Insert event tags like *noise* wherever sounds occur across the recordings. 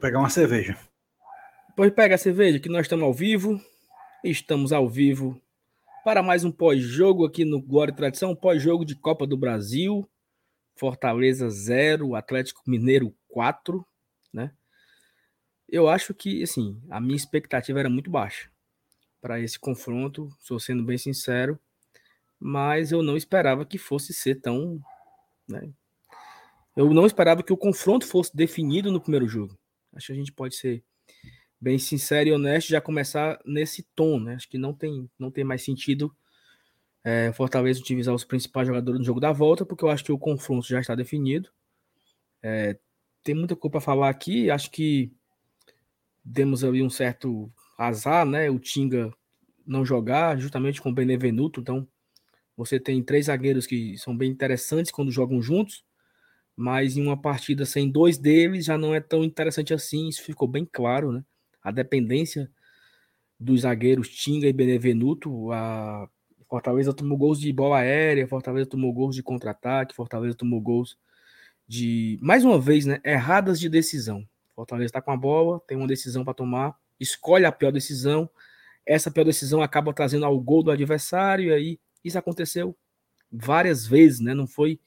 pegar uma cerveja. Pois pega a cerveja, que nós estamos ao vivo. Estamos ao vivo para mais um pós-jogo aqui no Glória e Tradição, pós-jogo de Copa do Brasil. Fortaleza 0, Atlético Mineiro 4, né? Eu acho que, assim, a minha expectativa era muito baixa para esse confronto, sou sendo bem sincero, mas eu não esperava que fosse ser tão, né? Eu não esperava que o confronto fosse definido no primeiro jogo. Acho que a gente pode ser bem sincero e honesto já começar nesse tom, né? Acho que não tem, não tem mais sentido é, Fortaleza utilizar os principais jogadores no jogo da volta, porque eu acho que o confronto já está definido. É, tem muita coisa para falar aqui. Acho que demos ali um certo azar, né? O Tinga não jogar, justamente com o Benevenuto. Então, você tem três zagueiros que são bem interessantes quando jogam juntos mas em uma partida sem dois deles já não é tão interessante assim, isso ficou bem claro, né? A dependência dos zagueiros Tinga e Benevenuto, a Fortaleza tomou gols de bola aérea, Fortaleza tomou gols de contra-ataque, Fortaleza tomou gols de, mais uma vez, né, erradas de decisão. Fortaleza está com a bola, tem uma decisão para tomar, escolhe a pior decisão, essa pior decisão acaba trazendo ao gol do adversário, e aí isso aconteceu várias vezes, né? Não foi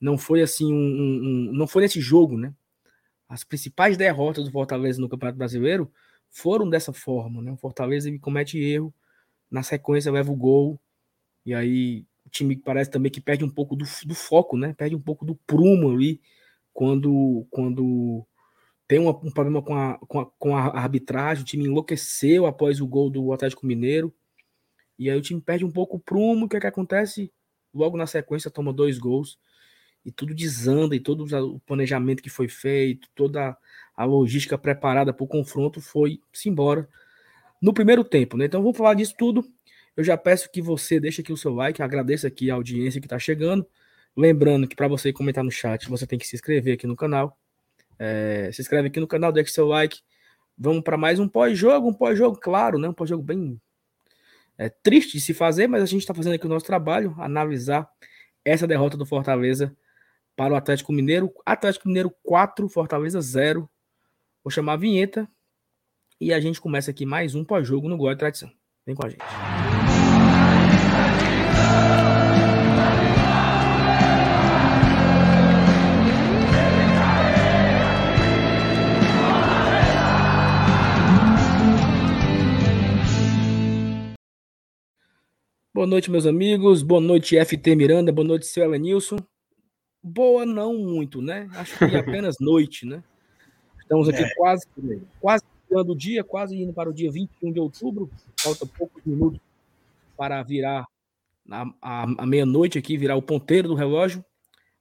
não foi assim um, um, um, não foi nesse jogo, né? As principais derrotas do Fortaleza no Campeonato Brasileiro foram dessa forma, né? O Fortaleza comete erro, na sequência leva o gol e aí o time parece também que perde um pouco do, do foco, né? Perde um pouco do prumo ali quando quando tem uma, um problema com a, com a, com, a, arbitragem, o time enlouqueceu após o gol do Atlético Mineiro. E aí o time perde um pouco o prumo, o que, é que acontece? Logo na sequência toma dois gols e tudo desanda, e todo o planejamento que foi feito, toda a logística preparada para o confronto foi-se embora no primeiro tempo. Né? Então vamos falar disso tudo. Eu já peço que você deixe aqui o seu like, agradeço aqui a audiência que está chegando. Lembrando que para você comentar no chat, você tem que se inscrever aqui no canal. É, se inscreve aqui no canal, deixe seu like. Vamos para mais um pós-jogo, um pós-jogo, claro, né? Um pós-jogo bem é, triste de se fazer, mas a gente está fazendo aqui o nosso trabalho, analisar essa derrota do Fortaleza para o Atlético Mineiro. Atlético Mineiro 4, Fortaleza 0. Vou chamar a vinheta e a gente começa aqui mais um pós-jogo no Gol de Tradição. Vem com a gente. Boa noite, meus amigos. Boa noite, FT Miranda. Boa noite, seu Elenilson boa não muito, né? Acho que apenas *laughs* noite, né? Estamos aqui é. quase, quase tirando o dia, quase indo para o dia 21 de outubro. Falta poucos minutos para virar a, meia-noite aqui, virar o ponteiro do relógio.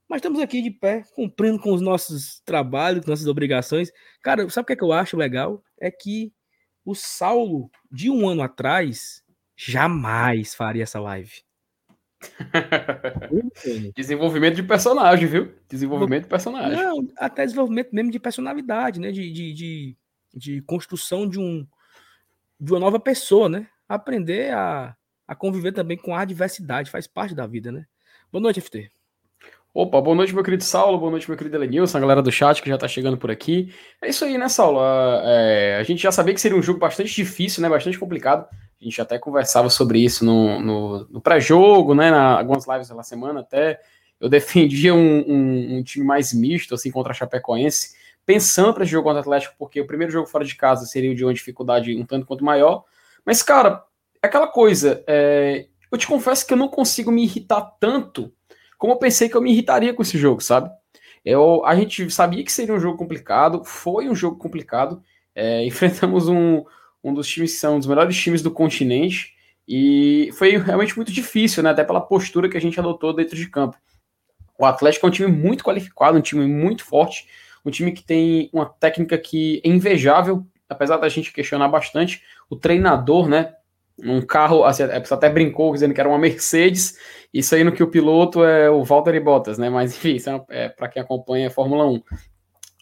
Mas estamos aqui de pé, cumprindo com os nossos trabalhos, com nossas obrigações. Cara, sabe o que, é que eu acho legal? É que o Saulo, de um ano atrás, jamais faria essa live. *laughs* desenvolvimento de personagem, viu? Desenvolvimento de personagem. Não, até desenvolvimento mesmo de personalidade, né? De, de, de, de, construção de, um, de uma nova pessoa, né? Aprender a, a conviver também com a adversidade, faz parte da vida, né? Boa noite, FT. Opa, boa noite, meu querido Saulo, boa noite, meu querido Elenilson, a galera do chat que já tá chegando por aqui. É isso aí, né, Saulo? É, a gente já sabia que seria um jogo bastante difícil, né? Bastante complicado. A gente até conversava sobre isso no, no, no pré-jogo, né? Na, algumas lives da semana até. Eu defendia um, um, um, time mais misto, assim, contra a Chapecoense, pensando para esse jogo contra o Atlético, porque o primeiro jogo fora de casa seria de uma dificuldade um tanto quanto maior. Mas, cara, é aquela coisa. É, eu te confesso que eu não consigo me irritar tanto como eu pensei que eu me irritaria com esse jogo, sabe? Eu, a gente sabia que seria um jogo complicado, foi um jogo complicado. É, *laughs* enfrentamos um, um dos times que são um dos melhores times do continente, e foi realmente muito difícil, né? Até pela postura que a gente adotou dentro de campo. O Atlético é um time muito qualificado, um time muito forte, um time que tem uma técnica que é invejável, apesar da gente questionar bastante. O treinador, né? Um carro, assim, a pessoa até brincou dizendo que era uma Mercedes, isso aí no que o piloto é o Valtteri Bottas, né? Mas enfim, isso é, é para quem acompanha a Fórmula 1.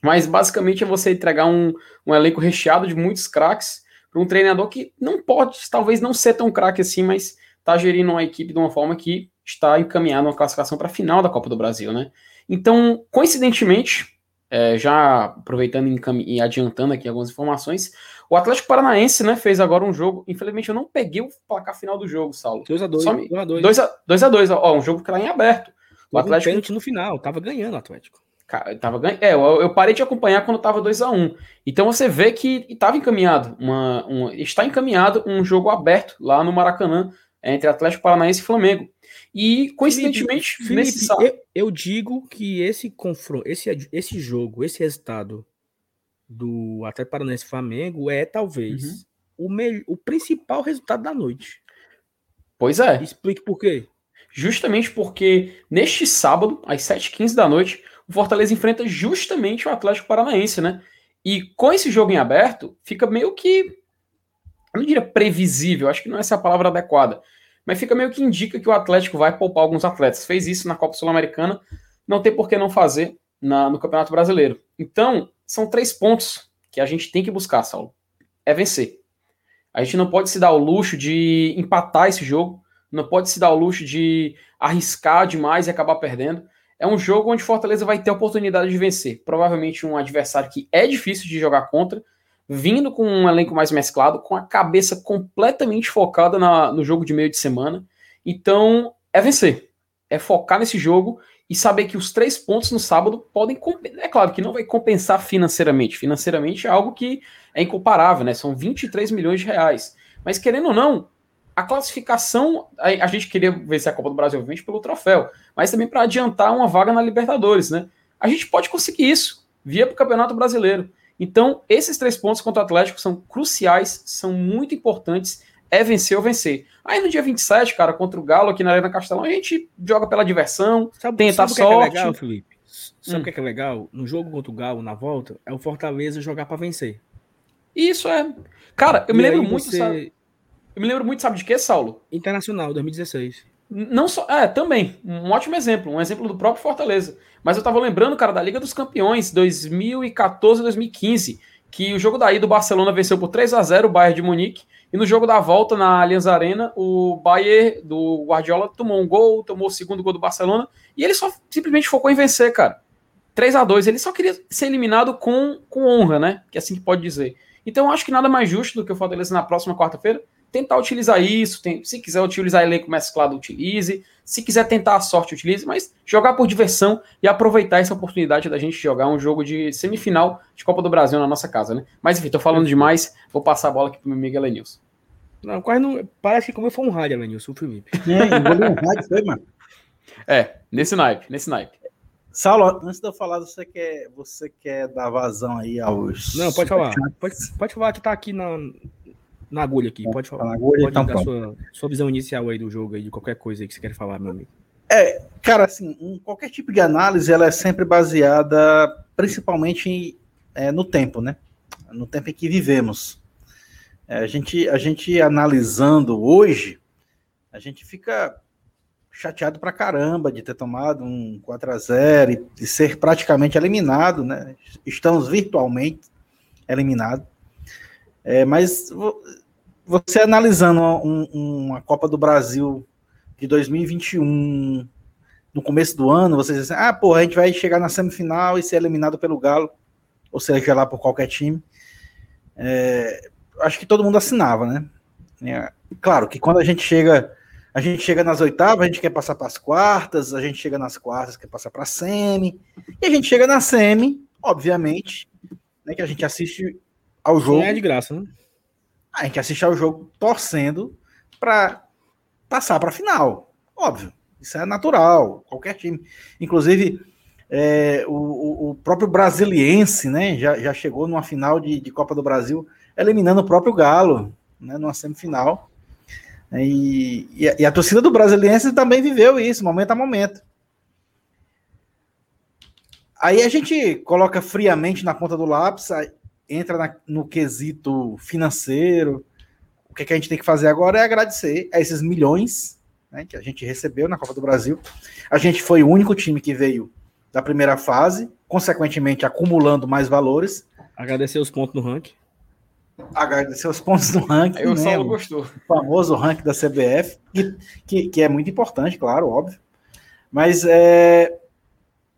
Mas basicamente é você entregar um, um elenco recheado de muitos craques para um treinador que não pode, talvez não ser tão craque assim, mas está gerindo uma equipe de uma forma que está encaminhando uma classificação para a final da Copa do Brasil, né? Então, coincidentemente, é, já aproveitando e adiantando aqui algumas informações, o Atlético Paranaense, né, fez agora um jogo. Infelizmente, eu não peguei o placar final do jogo, Saulo. 2x2. 2x2, ó, um jogo que tá em aberto. O Atlético. Um no final, tava ganhando o Atlético. Tava ganhando. É, eu, eu, parei de acompanhar quando tava 2 a 1 Então você vê que estava encaminhado. Uma, uma, está encaminhado um jogo aberto lá no Maracanã entre Atlético Paranaense e Flamengo. E, coincidentemente, Felipe, nesse Felipe, eu, eu, digo que esse confronto, esse, esse jogo, esse resultado do Atlético Paranaense Flamengo é talvez uhum. o, me, o principal resultado da noite. Pois é. Explique por quê. Justamente porque neste sábado, às 7h15 da noite, o Fortaleza enfrenta justamente o Atlético Paranaense, né? E com esse jogo em aberto, fica meio que. Eu não diria previsível, acho que não é essa a palavra adequada. Mas fica meio que indica que o Atlético vai poupar alguns atletas. Fez isso na Copa Sul-Americana, não tem por que não fazer na, no Campeonato Brasileiro. Então, são três pontos que a gente tem que buscar, Saulo. É vencer. A gente não pode se dar o luxo de empatar esse jogo, não pode se dar o luxo de arriscar demais e acabar perdendo. É um jogo onde Fortaleza vai ter a oportunidade de vencer. Provavelmente um adversário que é difícil de jogar contra, vindo com um elenco mais mesclado, com a cabeça completamente focada na, no jogo de meio de semana. Então, é vencer. É focar nesse jogo e saber que os três pontos no sábado podem. É claro que não vai compensar financeiramente. Financeiramente é algo que é incomparável, né? São 23 milhões de reais. Mas querendo ou não, a classificação, a, a, gente queria vencer a Copa do Brasil, obviamente, pelo troféu, mas também para adiantar uma vaga na Libertadores, né? A gente pode conseguir isso via para o Campeonato Brasileiro. Então, esses três pontos contra o Atlético são cruciais, são muito importantes. É vencer ou vencer. Aí no dia 27, cara, contra o Galo aqui na Arena Castelão, a gente joga pela diversão, sabe, tenta sabe a sorte. Que é, legal, Felipe? Sabe o hum. que, é que é legal? No jogo contra o Galo, na volta, é o Fortaleza jogar para vencer. Isso é. Cara, eu e me lembro muito, você... sabe? Eu me lembro muito, sabe de quê, Saulo? Internacional, 2016. Não só. É, também. Um ótimo exemplo. Um exemplo do próprio Fortaleza. Mas eu tava lembrando, cara, da Liga dos Campeões, 2014 2015. Que o jogo daí do Barcelona venceu por 3 a 0 o Bayern de Munique. E no jogo da volta na Allianz Arena, o Bayern do Guardiola tomou um gol, tomou o segundo gol do Barcelona. E ele só simplesmente focou em vencer, cara. 3 a 2 Ele só queria ser eliminado com, com honra, né? Que é assim que pode dizer. Então acho que nada mais justo do que o Fortaleza na próxima quarta-feira tentar utilizar isso. Tem, se quiser utilizar elenco mesclado, utilize. Se quiser tentar a sorte, utilize. Mas jogar por diversão e aproveitar essa oportunidade da gente jogar um jogo de semifinal de Copa do Brasil na nossa casa, né? Mas enfim, tô falando demais. Vou passar a bola aqui pro meu amigo Elenilson. Não, quase não. Parece que como foi um rádio, Elenilson, o Felipe. É, um rádio, foi, mano. É, nesse naipe, nesse naipe. Saulo, antes de eu falar, você quer, você quer dar vazão aí aos. Não, pode falar. Pode, pode falar que tá aqui na, na agulha aqui, pode falar. Na agulha, pode então, dar sua, sua visão inicial aí do jogo aí, de qualquer coisa aí que você quer falar, meu amigo. É, cara, assim, um, qualquer tipo de análise, ela é sempre baseada principalmente é, no tempo, né? No tempo em que vivemos. É, a, gente, a gente analisando hoje, a gente fica chateado pra caramba de ter tomado um 4 a 0 e de ser praticamente eliminado, né? Estamos virtualmente eliminados. É, mas você analisando um, uma Copa do Brasil de 2021 no começo do ano, você diz assim, ah, pô, a gente vai chegar na semifinal e ser eliminado pelo Galo, ou seja, lá por qualquer time. É, acho que todo mundo assinava, né? É, claro que quando a gente chega, a gente chega nas oitavas, a gente quer passar para as quartas, a gente chega nas quartas, quer passar para a semi, e a gente chega na semi, obviamente, né, que a gente assiste ao jogo. Não é de graça, né? A gente assiste ao jogo torcendo para passar para a final. Óbvio. Isso é natural. Qualquer time. Inclusive, é, o, o, próprio brasiliense, né? Já, já chegou numa final de, de Copa do Brasil, eliminando o próprio Galo, né? Numa semifinal. E, e, a, e a torcida do brasiliense também viveu isso, momento a momento. Aí a gente coloca friamente na ponta do lápis, entra na, no quesito financeiro. O que, é que, a gente tem que fazer agora é agradecer a esses milhões né, que a gente recebeu na Copa do Brasil. A gente foi o único time que veio da primeira fase, consequentemente acumulando mais valores. Agradecer os pontos no ranking. Agradecer os pontos no ranking. O né, gostou. O famoso ranking da CBF, que, que, que é muito importante, claro, óbvio. Mas é,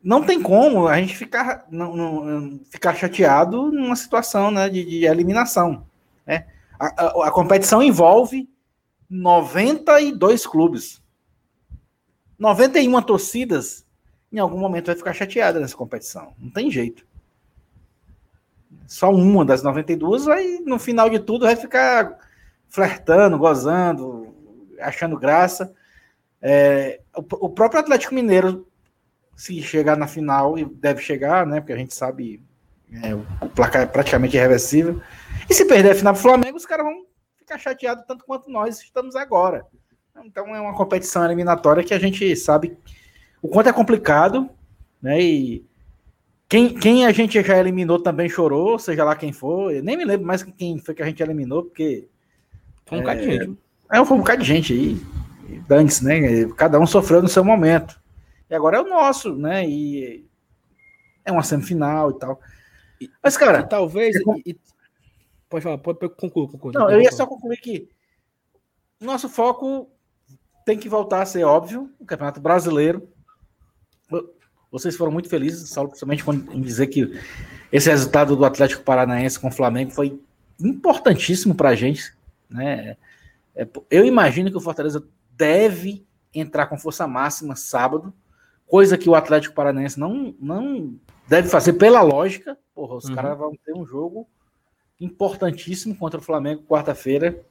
não tem como a gente ficar, não, não, ficar chateado numa situação né, de, de eliminação. Né? A, a, a, competição envolve 92 clubes. 91 torcidas, em algum momento, vai ficar chateada nessa competição. Não tem jeito. Só uma das 92 vai, no final de tudo, vai ficar flertando, gozando, achando graça. É, o, o próprio Atlético Mineiro se chegar na final, e deve chegar, né? Porque a gente sabe é, o placar é praticamente irreversível. E se perder a final do Flamengo, os caras vão ficar chateados tanto quanto nós estamos agora. Então é uma competição eliminatória que a gente sabe o quanto é complicado, né? E quem, quem a gente já eliminou também chorou, seja lá quem for. Eu nem me lembro mais quem foi que a gente eliminou, porque. Foi um é, bocado de gente. É, foi um bocado de gente aí. Antes, né? Cada um sofreu no seu momento. E agora é o nosso, né? E é uma semifinal e tal. Mas, cara. E, talvez. E, pode falar, pode concluir, concluir. Não, eu ia só concluir que nosso foco tem que voltar a ser óbvio, o Campeonato Brasileiro. Vocês foram muito felizes, Saulo, principalmente em dizer que esse resultado do Atlético Paranaense com o Flamengo foi importantíssimo para a gente. Né? É, eu imagino que o Fortaleza deve entrar com força máxima sábado coisa que o Atlético Paranaense não, não deve fazer pela lógica. Porra, os uhum. caras vão ter um jogo importantíssimo contra o Flamengo quarta-feira,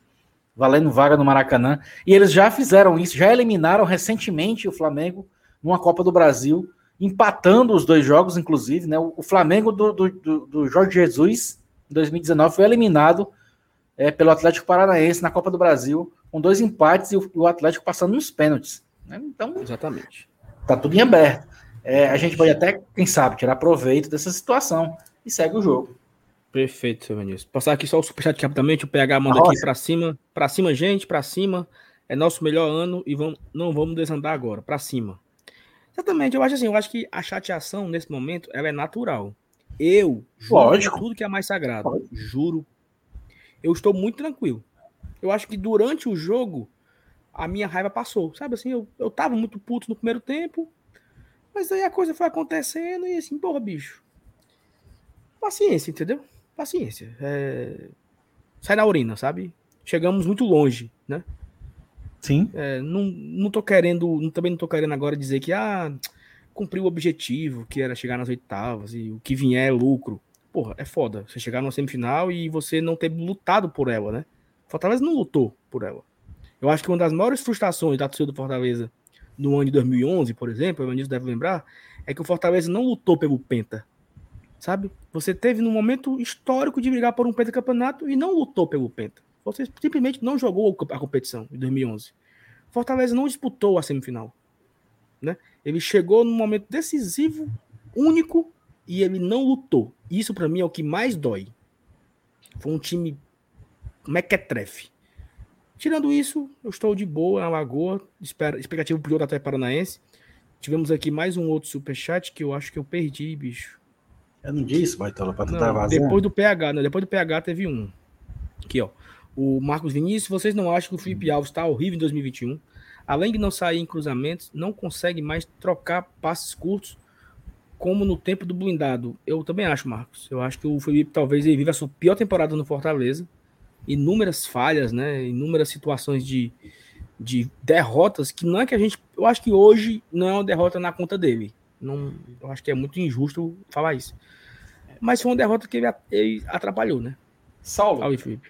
valendo vaga no Maracanã. E eles já fizeram isso, já eliminaram recentemente o Flamengo numa Copa do Brasil, empatando os dois jogos, inclusive. Né? O, Flamengo do, do, do Jorge Jesus, em 2019, foi eliminado é, pelo Atlético Paranaense na Copa do Brasil, com dois empates e o, o Atlético passando nos pênaltis. Né? Então, Exatamente. Tá tudo em aberto. É, a gente pode até, quem sabe, tirar proveito dessa situação e segue o jogo. Perfeito, seu Vinícius. Passar aqui só o superchat rapidamente, o PH manda Nossa. aqui para cima, para cima, gente, para cima. É nosso melhor ano e vamos, não vamos desandar agora, para cima. Exatamente, eu acho assim, eu acho que a chateação nesse momento ela é natural. Eu juro Lógico. tudo que é mais sagrado, Lógico. juro. Eu estou muito tranquilo. Eu acho que durante o jogo a minha raiva passou, sabe assim, eu, eu tava muito puto no primeiro tempo, mas aí a coisa foi acontecendo e assim, porra, bicho, paciência, entendeu? Paciência, é... sai na urina, sabe? Chegamos muito longe, né? Sim. É, não, não tô querendo, também não tô querendo agora dizer que, ah, cumpriu o objetivo, que era chegar nas oitavas e o que vier é lucro. Porra, é foda. Você chegar numa semifinal e você não ter lutado por ela, né? Fortaleza não lutou por ela. Eu acho que uma das maiores frustrações da torcida do Fortaleza no ano de 2011, por exemplo, o Evanilson deve lembrar, é que o Fortaleza não lutou pelo Penta. Sabe? Você teve num momento histórico de brigar por um pentacampeonato e não lutou pelo Penta. Você simplesmente não jogou a competição em 2011. Fortaleza não disputou a semifinal. Né? Ele chegou num momento decisivo, único, e ele não lutou. Isso para mim é o que mais dói. Foi um time mequetrefe. Tirando isso, eu estou de boa na Lagoa, expectativa pro jogo até Paranaense. Tivemos aqui mais um outro superchat que eu acho que eu perdi, bicho. Eu não disse, Baitola, pra tu tá vazando. Depois do PH, né? Depois do PH teve um. Aqui, ó. O Marcos Vinícius, vocês não acham que o Felipe Alves está horrível em 2021? Além de não sair em cruzamentos, não consegue mais trocar passes curtos como no tempo do blindado. Eu também acho, Marcos. Eu acho que o Felipe talvez ele vive a sua pior temporada no Fortaleza inúmeras falhas, né? Inúmeras situações de, de derrotas que não é que a gente. Eu acho que hoje não é uma derrota na conta dele. Não, eu acho que é muito injusto falar isso. Mas foi uma derrota que ele, ele atrapalhou, né? Saulo,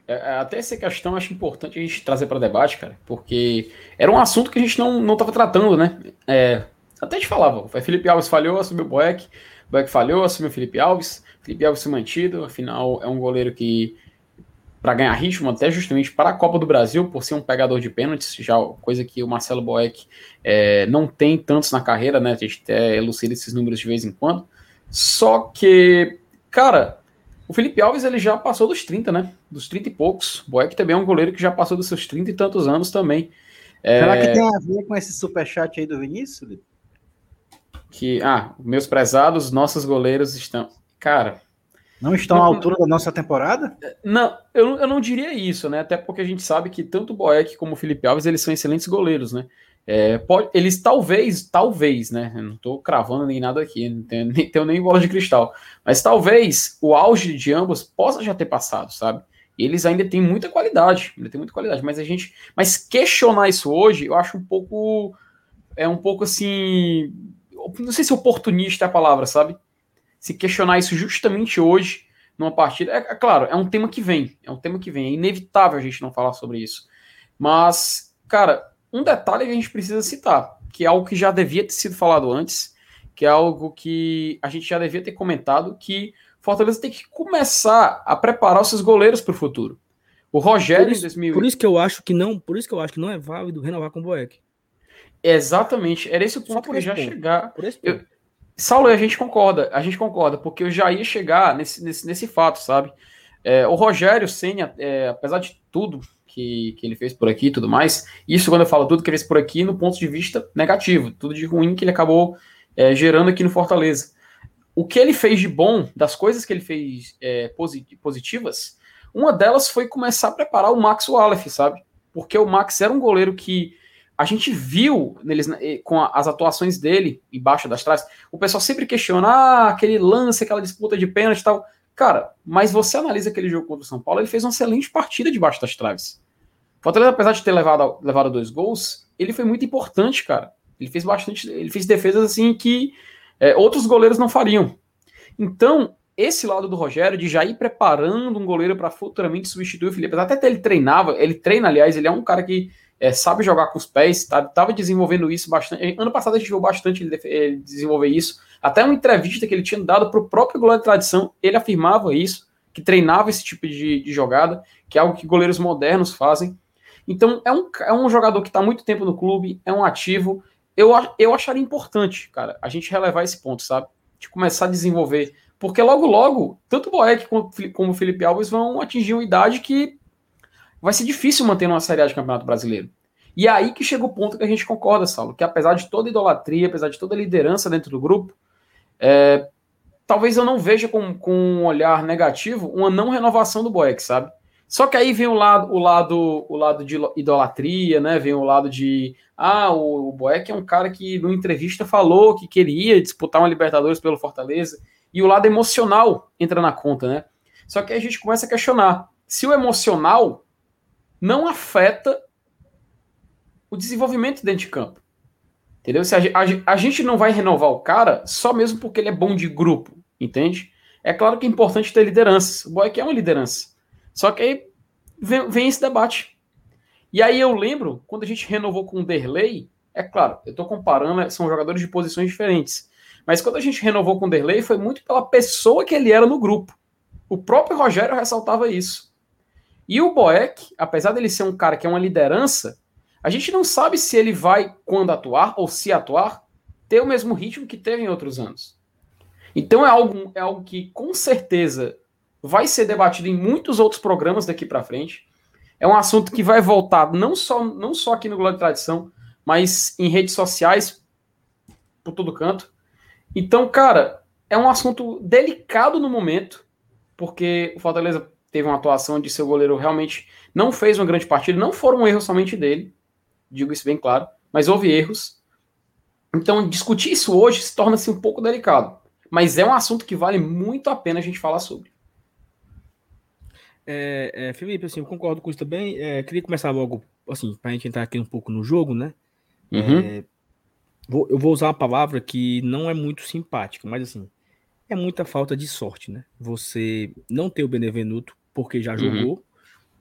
é, é, até essa questão acho importante a gente trazer para debate, cara, porque era um assunto que a gente não estava tratando, né? É, até te falava, Felipe Alves falhou, assumiu o Boeck, Boeck falhou, assumiu o Felipe Alves, Felipe Alves se mantido, afinal é um goleiro que para ganhar ritmo, até justamente para a Copa do Brasil, por ser um pegador de pênaltis, já coisa que o Marcelo Boeck é, não tem tantos na carreira, né? A gente até elucida esses números de vez em quando. Só que, cara, o Felipe Alves ele já passou dos 30, né? Dos 30 e poucos. Boeck também é um goleiro que já passou dos seus 30 e tantos anos também. É... Será que tem a ver com esse superchat aí do Vinícius? Que, ah, meus prezados, nossos goleiros estão. Cara, não estão à altura da nossa temporada? Não, eu, eu não diria isso, né? Até porque a gente sabe que tanto o Boeck como o Felipe Alves, eles são excelentes goleiros, né? É, pode, eles talvez, talvez, né? Eu não estou cravando nem nada aqui, não tenho, *laughs* nem tenho nem bola de cristal. Mas talvez o auge de ambos possa já ter passado, sabe? eles ainda têm muita qualidade, ainda tem muita qualidade, mas a gente, mas questionar isso hoje, eu acho um pouco é um pouco assim, não sei se oportunista é a palavra, sabe? Se questionar isso justamente hoje numa partida, é, é claro, é um tema que vem, é um tema que vem, é inevitável a gente não falar sobre isso. Mas, cara, um detalhe que a gente precisa citar, que é algo que já devia ter sido falado antes, que é algo que a gente já devia ter comentado, que Fortaleza tem que começar a preparar os seus goleiros para o futuro. O Rogério por isso, em 2000... por isso que eu acho que não, por isso que eu acho que não é válido renovar com o Boeck. Exatamente, era esse o ponto que eu já ponto. chegar. Eu... Saulo, a gente concorda, a gente concorda, porque eu já ia chegar nesse, nesse, nesse fato, sabe? É, o Rogério Senna, é, apesar de tudo que, que ele fez por aqui e tudo mais, isso quando eu falo tudo que ele fez por aqui, no ponto de vista negativo, tudo de ruim que ele acabou é, gerando aqui no Fortaleza o que ele fez de bom, das coisas que ele fez é, positivas, uma delas foi começar a preparar o Max Wallace, sabe? Porque o Max era um goleiro que a gente viu neles, eh, com as atuações dele embaixo das traves. O pessoal sempre questiona ah, aquele lance, aquela disputa de pênalti e tal. Cara, mas você analisa aquele jogo contra o São Paulo, ele fez uma excelente partida debaixo das traves. Fortaleza, apesar de ter levado, levado dois gols, ele foi muito importante, cara. Ele fez bastante, ele fez defesas assim que é, outros goleiros não fariam. Então, esse lado do Rogério, de já ir preparando um goleiro para futuramente substituir o Felipe, até ele treinava, ele treina, aliás, ele é um cara que é, sabe jogar com os pés, estava tá, desenvolvendo isso bastante. Ano passado a gente viu bastante ele, ele desenvolver isso. Até uma entrevista que ele tinha dado para o próprio goleiro de tradição, ele afirmava isso, que treinava esse tipo de, de jogada, que é algo que goleiros modernos fazem. Então, é um, é um jogador que está muito tempo no clube, é um ativo, eu, eu acharia importante, cara, a gente relevar esse ponto, sabe? De começar a desenvolver. Porque logo, logo, tanto o Boeck como o Felipe Alves vão atingir uma idade que vai ser difícil manter uma Série A de Campeonato Brasileiro. E é aí que chega o ponto que a gente concorda, Saulo, que apesar de toda idolatria, apesar de toda liderança dentro do grupo, é, talvez eu não veja com, com um olhar negativo uma não renovação do Boeck, sabe? Só que aí vem o lado, o lado, o lado de idolatria, né? Vem o lado de ah, o, o Boeck é um cara que numa entrevista falou que queria disputar uma Libertadores pelo Fortaleza e o lado emocional entra na conta, né? Só que aí a gente começa a questionar se o emocional não afeta o desenvolvimento dentro de campo. Entendeu? Se a, a, a, gente não vai renovar o cara só mesmo porque ele é bom de grupo, entende? É claro que é importante ter liderança. O Boeck é uma liderança. Só que aí vem, vem esse debate. E aí eu lembro, quando a gente renovou com o Derley, é claro, eu estou comparando, né, são jogadores de posições diferentes. Mas quando a gente renovou com o Derley, foi muito pela pessoa que ele era no grupo. O próprio Rogério ressaltava isso. E o Boeck, apesar dele ser um cara que é uma liderança, a gente não sabe se ele vai, quando atuar, ou se atuar, ter o mesmo ritmo que teve em outros anos. Então é algo, é algo que, com certeza, vai ser debatido em muitos outros programas daqui para frente. É um assunto que vai voltar não só, não só aqui no Globo de Tradição, mas em redes sociais, por todo canto. Então, cara, é um assunto delicado no momento, porque o Fortaleza teve uma atuação de seu goleiro realmente não fez uma grande partida, não foram erros somente dele, digo isso bem claro, mas houve erros. Então, discutir isso hoje se torna-se um pouco delicado, mas é um assunto que vale muito a pena a gente falar sobre. É, é, Felipe, assim, eu concordo com isso também. É, queria começar logo, assim, para a gente entrar aqui um pouco no jogo, né? Uhum. É, vou, eu vou usar uma palavra que não é muito simpática, mas assim, é muita falta de sorte, né? Você não ter o Benevenuto porque já uhum. jogou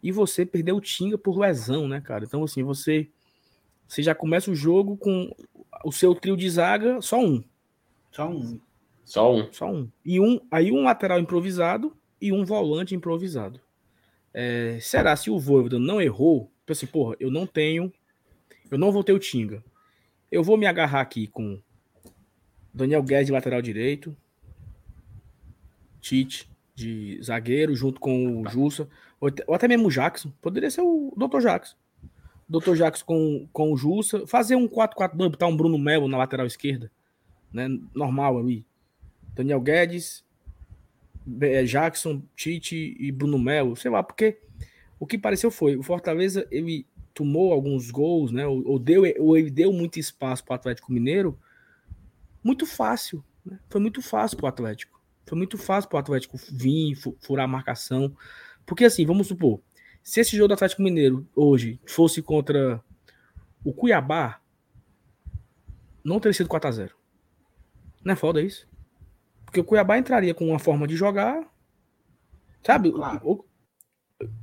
e você perdeu o Tinga por lesão, né, cara? Então, assim, você, você já começa o jogo com o seu trio de zaga, só um. Só um. Só um. Só um. E um, aí um lateral improvisado e um volante improvisado. É, será se o Voivoda não errou? Tipo assim, porra, eu não tenho, eu não vou ter o Tinga. Eu vou me agarrar aqui com Daniel Guedes de lateral direito, Tite de zagueiro, junto com o Jussa, ou, até mesmo o Jackson. Poderia ser o Dr. Jackson. Dr. Jackson com, com o Jussa, fazer um 4-4-2, botar um Bruno Melo na lateral esquerda, né? Normal ali. Daniel Guedes, é, Jackson, Tite e Bruno Melo, sei lá, porque o que pareceu foi, o Fortaleza, ele tomou alguns gols, né? Ou, ou deu, ou ele deu muito espaço para o Atlético Mineiro, muito fácil. Né? Foi muito fácil para o Atlético. Foi muito fácil para o Atlético vir, furar a marcação. Porque assim, vamos supor, se esse jogo do Atlético Mineiro hoje fosse contra o Cuiabá, não teria sido 4x0. Não é foda isso? Porque o Cuiabá entraria com uma forma de jogar. Sabe? Claro.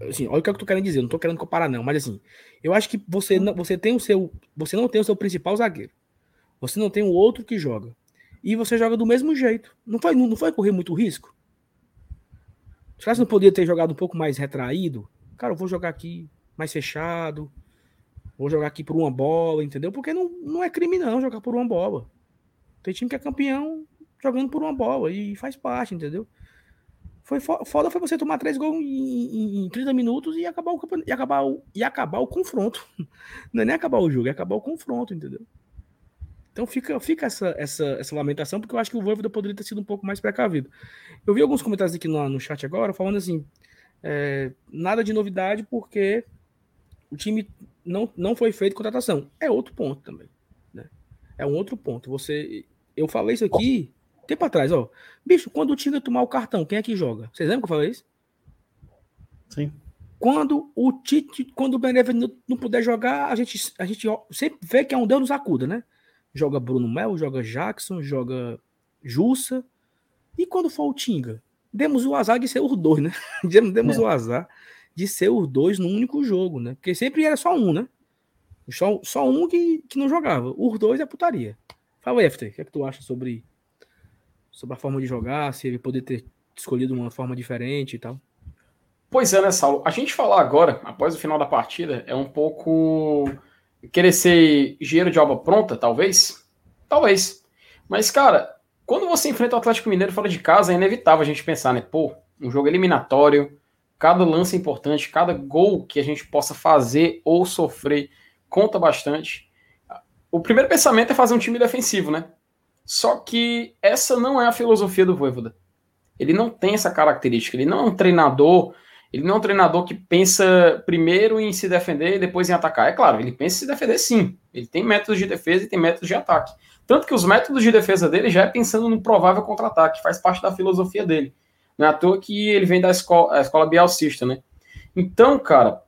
assim, olha o que eu tô querendo dizer, não tô querendo comparar, não, mas assim, eu acho que você não, você tem o seu. Você não tem o seu principal zagueiro. Você não tem o outro que joga. E você joga do mesmo jeito. Não foi, não foi correr muito risco? Os caras não podia ter jogado um pouco mais retraído? Cara, eu vou jogar aqui mais fechado. Vou jogar aqui por uma bola, entendeu? Porque não, não é crime não jogar por uma bola. Tem time que é campeão jogando por uma bola e faz parte, entendeu? Foi foda foi você tomar três gols em, em, em 30 minutos e acabar o e acabar o, e acabar o confronto. *laughs* Não é nem acabar o jogo, é acabar o confronto, entendeu? Então fica, fica essa, essa, essa lamentação, porque eu acho que o Voivoda poderia ter sido um pouco mais precavido. Eu vi alguns comentários aqui no, no chat agora falando assim: é, nada de novidade, porque o time não, não foi feito contratação. É outro ponto também. Né? É um outro ponto. Você. Eu falei isso aqui tempo atrás, ó. Bicho, quando o time tomar o cartão, quem é que joga? Vocês lembram que eu falei isso? Sim. Quando o Tite, quando o Benevenuto não puder jogar, a gente, a gente sempre vê que é um Deus nos acuda, né? Joga Bruno Mel, joga Jackson, joga Jussa. E quando for o Tinga? Demos o azar de ser os dois, né? *laughs* Demos é. o azar de ser os dois no único jogo, né? Porque sempre era só um, né? Só, só um que, que não jogava. Os dois é putaria. Fala FT, o que é que tu acha sobre, sobre a forma de jogar, se ele poder ter escolhido uma forma diferente e tal? Pois é, né, Saulo? A gente falar agora, após o final da partida, é um pouco querer ser engenheiro de obra pronta, talvez? Talvez. Mas, cara, quando você enfrenta o Atlético Mineiro fora de casa, é inevitável a gente pensar, né? Pô, um jogo eliminatório, cada lance é importante, cada gol que a gente possa fazer ou sofrer conta bastante. O primeiro pensamento é fazer um time defensivo, né? Só que essa não é a filosofia do Voivoda. Ele não tem essa característica. Ele não é um treinador ele não é um treinador que pensa primeiro em se defender e depois em atacar. É claro, ele pensa em se defender sim. Ele tem métodos de defesa e tem métodos de ataque. Tanto que os métodos de defesa dele já é pensando no provável contra-ataque, faz parte da filosofia dele. Não é à toa que ele vem da escola, escola bialcista, né? Então, cara,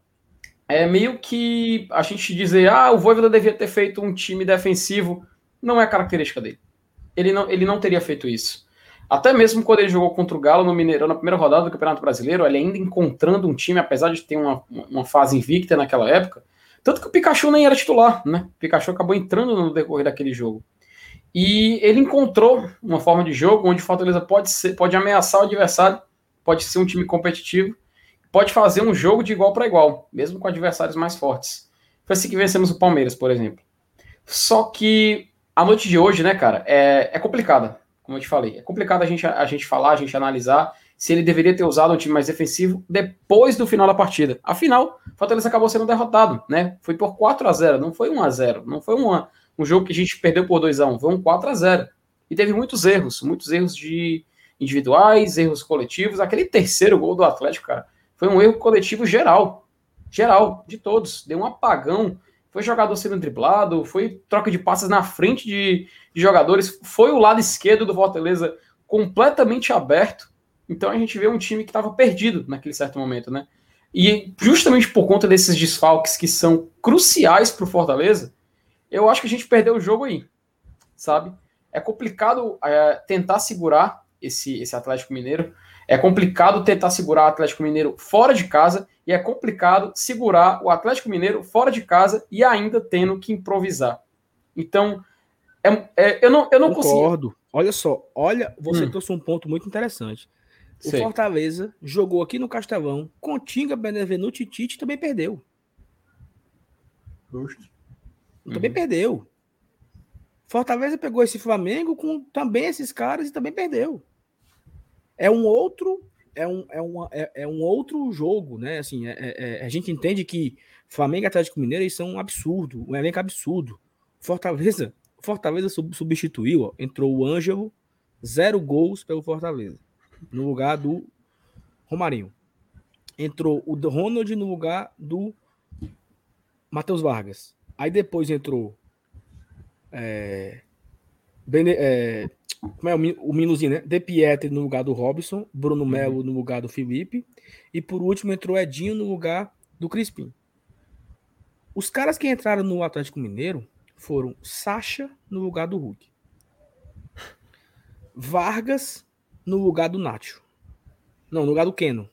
é meio que a gente dizer, ah, o Voivoda devia ter feito um time defensivo, não é característica dele. Ele não, ele não teria feito isso. Até mesmo quando ele jogou contra o Galo no Mineirão na primeira rodada do Campeonato Brasileiro, ele ainda encontrando um time, apesar de ter uma, uma fase invicta naquela época. Tanto que o Pikachu nem era titular, né? O Pikachu acabou entrando no decorrer daquele jogo. E ele encontrou uma forma de jogo onde o Fortaleza pode, ser, pode ameaçar o adversário, pode ser um time competitivo, pode fazer um jogo de igual para igual, mesmo com adversários mais fortes. Foi assim que vencemos o Palmeiras, por exemplo. Só que a noite de hoje, né, cara, é, é complicada como eu te falei. É complicado a gente, a gente falar, a gente analisar se ele deveria ter usado um time mais defensivo depois do final da partida. Afinal, o Fortaleza acabou sendo derrotado, né? Foi por 4 a 0 não foi 1 a 0 não foi uma, um jogo que a gente perdeu por 2 a 1 foi um 4 a 0 E teve muitos erros, muitos erros de individuais, erros coletivos. Aquele terceiro gol do Atlético, cara, foi um erro coletivo geral. Geral, de todos. Deu um apagão foi jogador sendo driblado, foi troca de passes na frente de, de jogadores, foi o lado esquerdo do Fortaleza completamente aberto. Então a gente vê um time que estava perdido naquele certo momento, né? E justamente por conta desses desfalques que são cruciais para o Fortaleza, eu acho que a gente perdeu o jogo aí, sabe? É complicado é, tentar segurar esse, esse Atlético Mineiro. É complicado tentar segurar o Atlético Mineiro fora de casa e é complicado segurar o Atlético Mineiro fora de casa e ainda tendo que improvisar. Então, é, é, eu não, eu não Concordo. Consigo... Olha só, olha, você hum. trouxe um ponto muito interessante. O Sei. Fortaleza jogou aqui no Castelão com Tinga, Benevenuto e Tite também perdeu. Justo. Também uhum. perdeu. Fortaleza pegou esse Flamengo com também esses caras e também perdeu. É um outro é um, é, uma, é, é, um outro jogo, né? Assim, é, é, é a gente entende que Flamengo e Atlético Mineiro eles são um absurdo, um elenco absurdo. Fortaleza, Fortaleza substituiu, ó, entrou o Ângelo, zero gols pelo Fortaleza, no lugar do Romarinho. Entrou o Ronald no lugar do Matheus Vargas. Aí depois entrou. É, Bene, é, como é o, o Minuzinho, né? De Pietri no lugar do Robson, Bruno uhum. Melo no lugar do Felipe. E por último entrou Edinho no lugar do Crispim. Os caras que entraram no Atlético Mineiro foram Sacha no lugar do Hulk. Vargas no lugar do Nacho. Não, no lugar do Keno.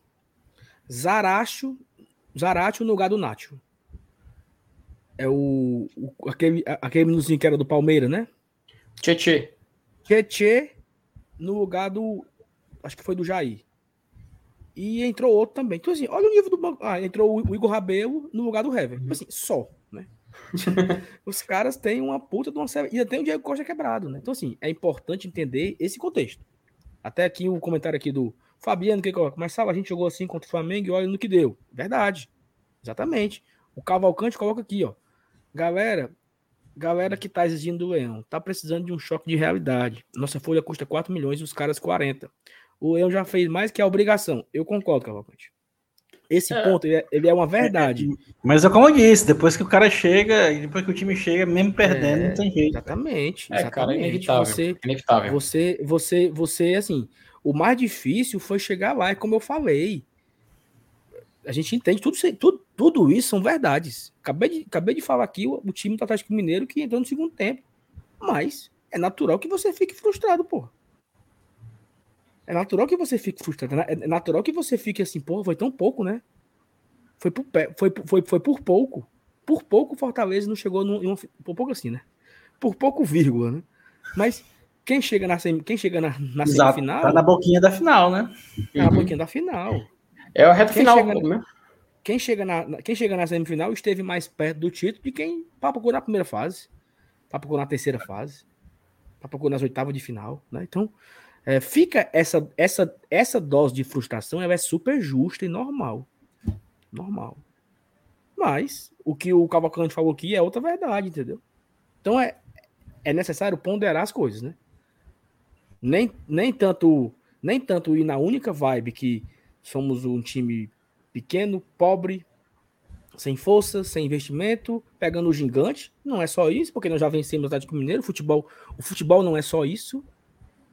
Zaracho, Zaracho no lugar do Nacho. É o, o aquele, aquele minuzinho que era do Palmeiras, né? Tietê. Tietê no lugar do. Acho que foi do Jair. E entrou outro também. Então, assim, olha o nível do banco. Ah, entrou o Igor Rabelo no lugar do Hever. Tipo assim, só, né? *laughs* Os caras têm uma puta de uma série. E tem o Diego Costa quebrado, né? Então, assim, é importante entender esse contexto. Até aqui o um comentário aqui do Fabiano que coloca, mas sabe, a gente jogou assim contra o Flamengo e olha no que deu. Verdade. Exatamente. O Cavalcante coloca aqui, ó. Galera, galera que tá exigindo do Leão, tá precisando de um choque de realidade. Nossa folha custa 4 milhões e os caras 40. O Leão já fez mais que a obrigação. Eu concordo, Cavalcante. Esse é. ponto, ele é, ele é, uma verdade. Mas é como eu disse, depois que o cara chega, depois que o time chega, mesmo perdendo, é, não tem jeito. Exatamente. É, exatamente. cara, é inevitável. Você, inevitável. Você, você, você, assim, o mais difícil foi chegar lá, e como eu falei, a gente entende tudo, tudo, tudo isso são verdades. Acabei de, acabei de falar aqui o, o time do Atlético Mineiro que entrou no segundo tempo. Mas é natural que você fique frustrado, pô. É natural que você fique frustrado. É, é natural que você fique assim, pô, foi tão pouco, né? Foi por, foi, foi, foi por pouco. Por pouco o Fortaleza não chegou num, por pouco assim, né? Por pouco vírgula, né? Mas quem chega na, quem chega na, na Exato, semifinal. Tá na boquinha da final, né? Tá na boquinha da final. É a reta quem final, chega, né? Quem chega, na, quem chega na semifinal esteve mais perto do título de quem papocou na primeira fase, papocou na terceira fase, papocou nas oitavas de final, né? Então, é, fica essa, essa, essa dose de frustração, ela é super justa e normal. Normal. Mas, o que o Cavalcante falou aqui é outra verdade, entendeu? Então, é, é necessário ponderar as coisas, né? Nem, nem tanto nem tanto ir na única vibe que somos um time pequeno, pobre, sem força, sem investimento, pegando o gigante. Não é só isso, porque nós já vencemos o Atlético Mineiro. O futebol, o futebol não é só isso.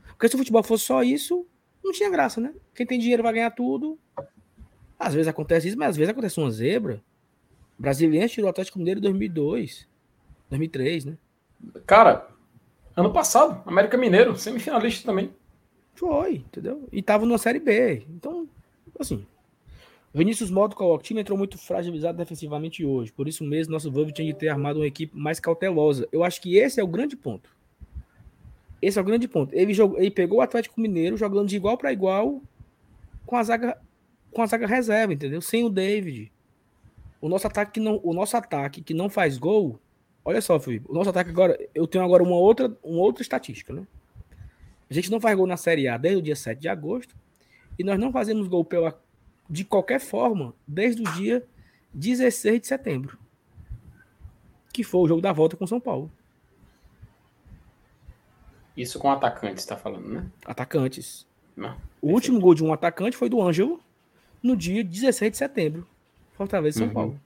Porque se o futebol fosse só isso, não tinha graça, né? Quem tem dinheiro vai ganhar tudo. Às vezes acontece isso, mas às vezes acontece uma zebra. O Brasiliense tirou o Atlético Mineiro em 2002, 2003, né? Cara, ano passado, América Mineiro, semifinalista também. Foi, entendeu? E tava numa Série B. Então, assim, Vinícius Modo coloca: o time entrou muito fragilizado defensivamente hoje. Por isso mesmo, nosso Volvo tinha de ter armado uma equipe mais cautelosa. Eu acho que esse é o grande ponto. Esse é o grande ponto. Ele, jogou, ele pegou o Atlético Mineiro jogando de igual para igual com a zaga com a zaga reserva, entendeu? Sem o David. O nosso ataque que não, o nosso ataque que não faz gol. Olha só, Felipe. O nosso ataque agora, eu tenho agora uma outra, uma outra estatística, né? A gente não faz gol na Série A desde o dia 7 de agosto e nós não fazemos gol pela de qualquer forma, desde o dia 16 de setembro, que foi o jogo da volta com São Paulo. Isso com atacantes, está falando, né? Atacantes. Não, o último gol de um atacante foi do Ângelo no dia 16 de setembro, Fortaleza São uhum. Paulo.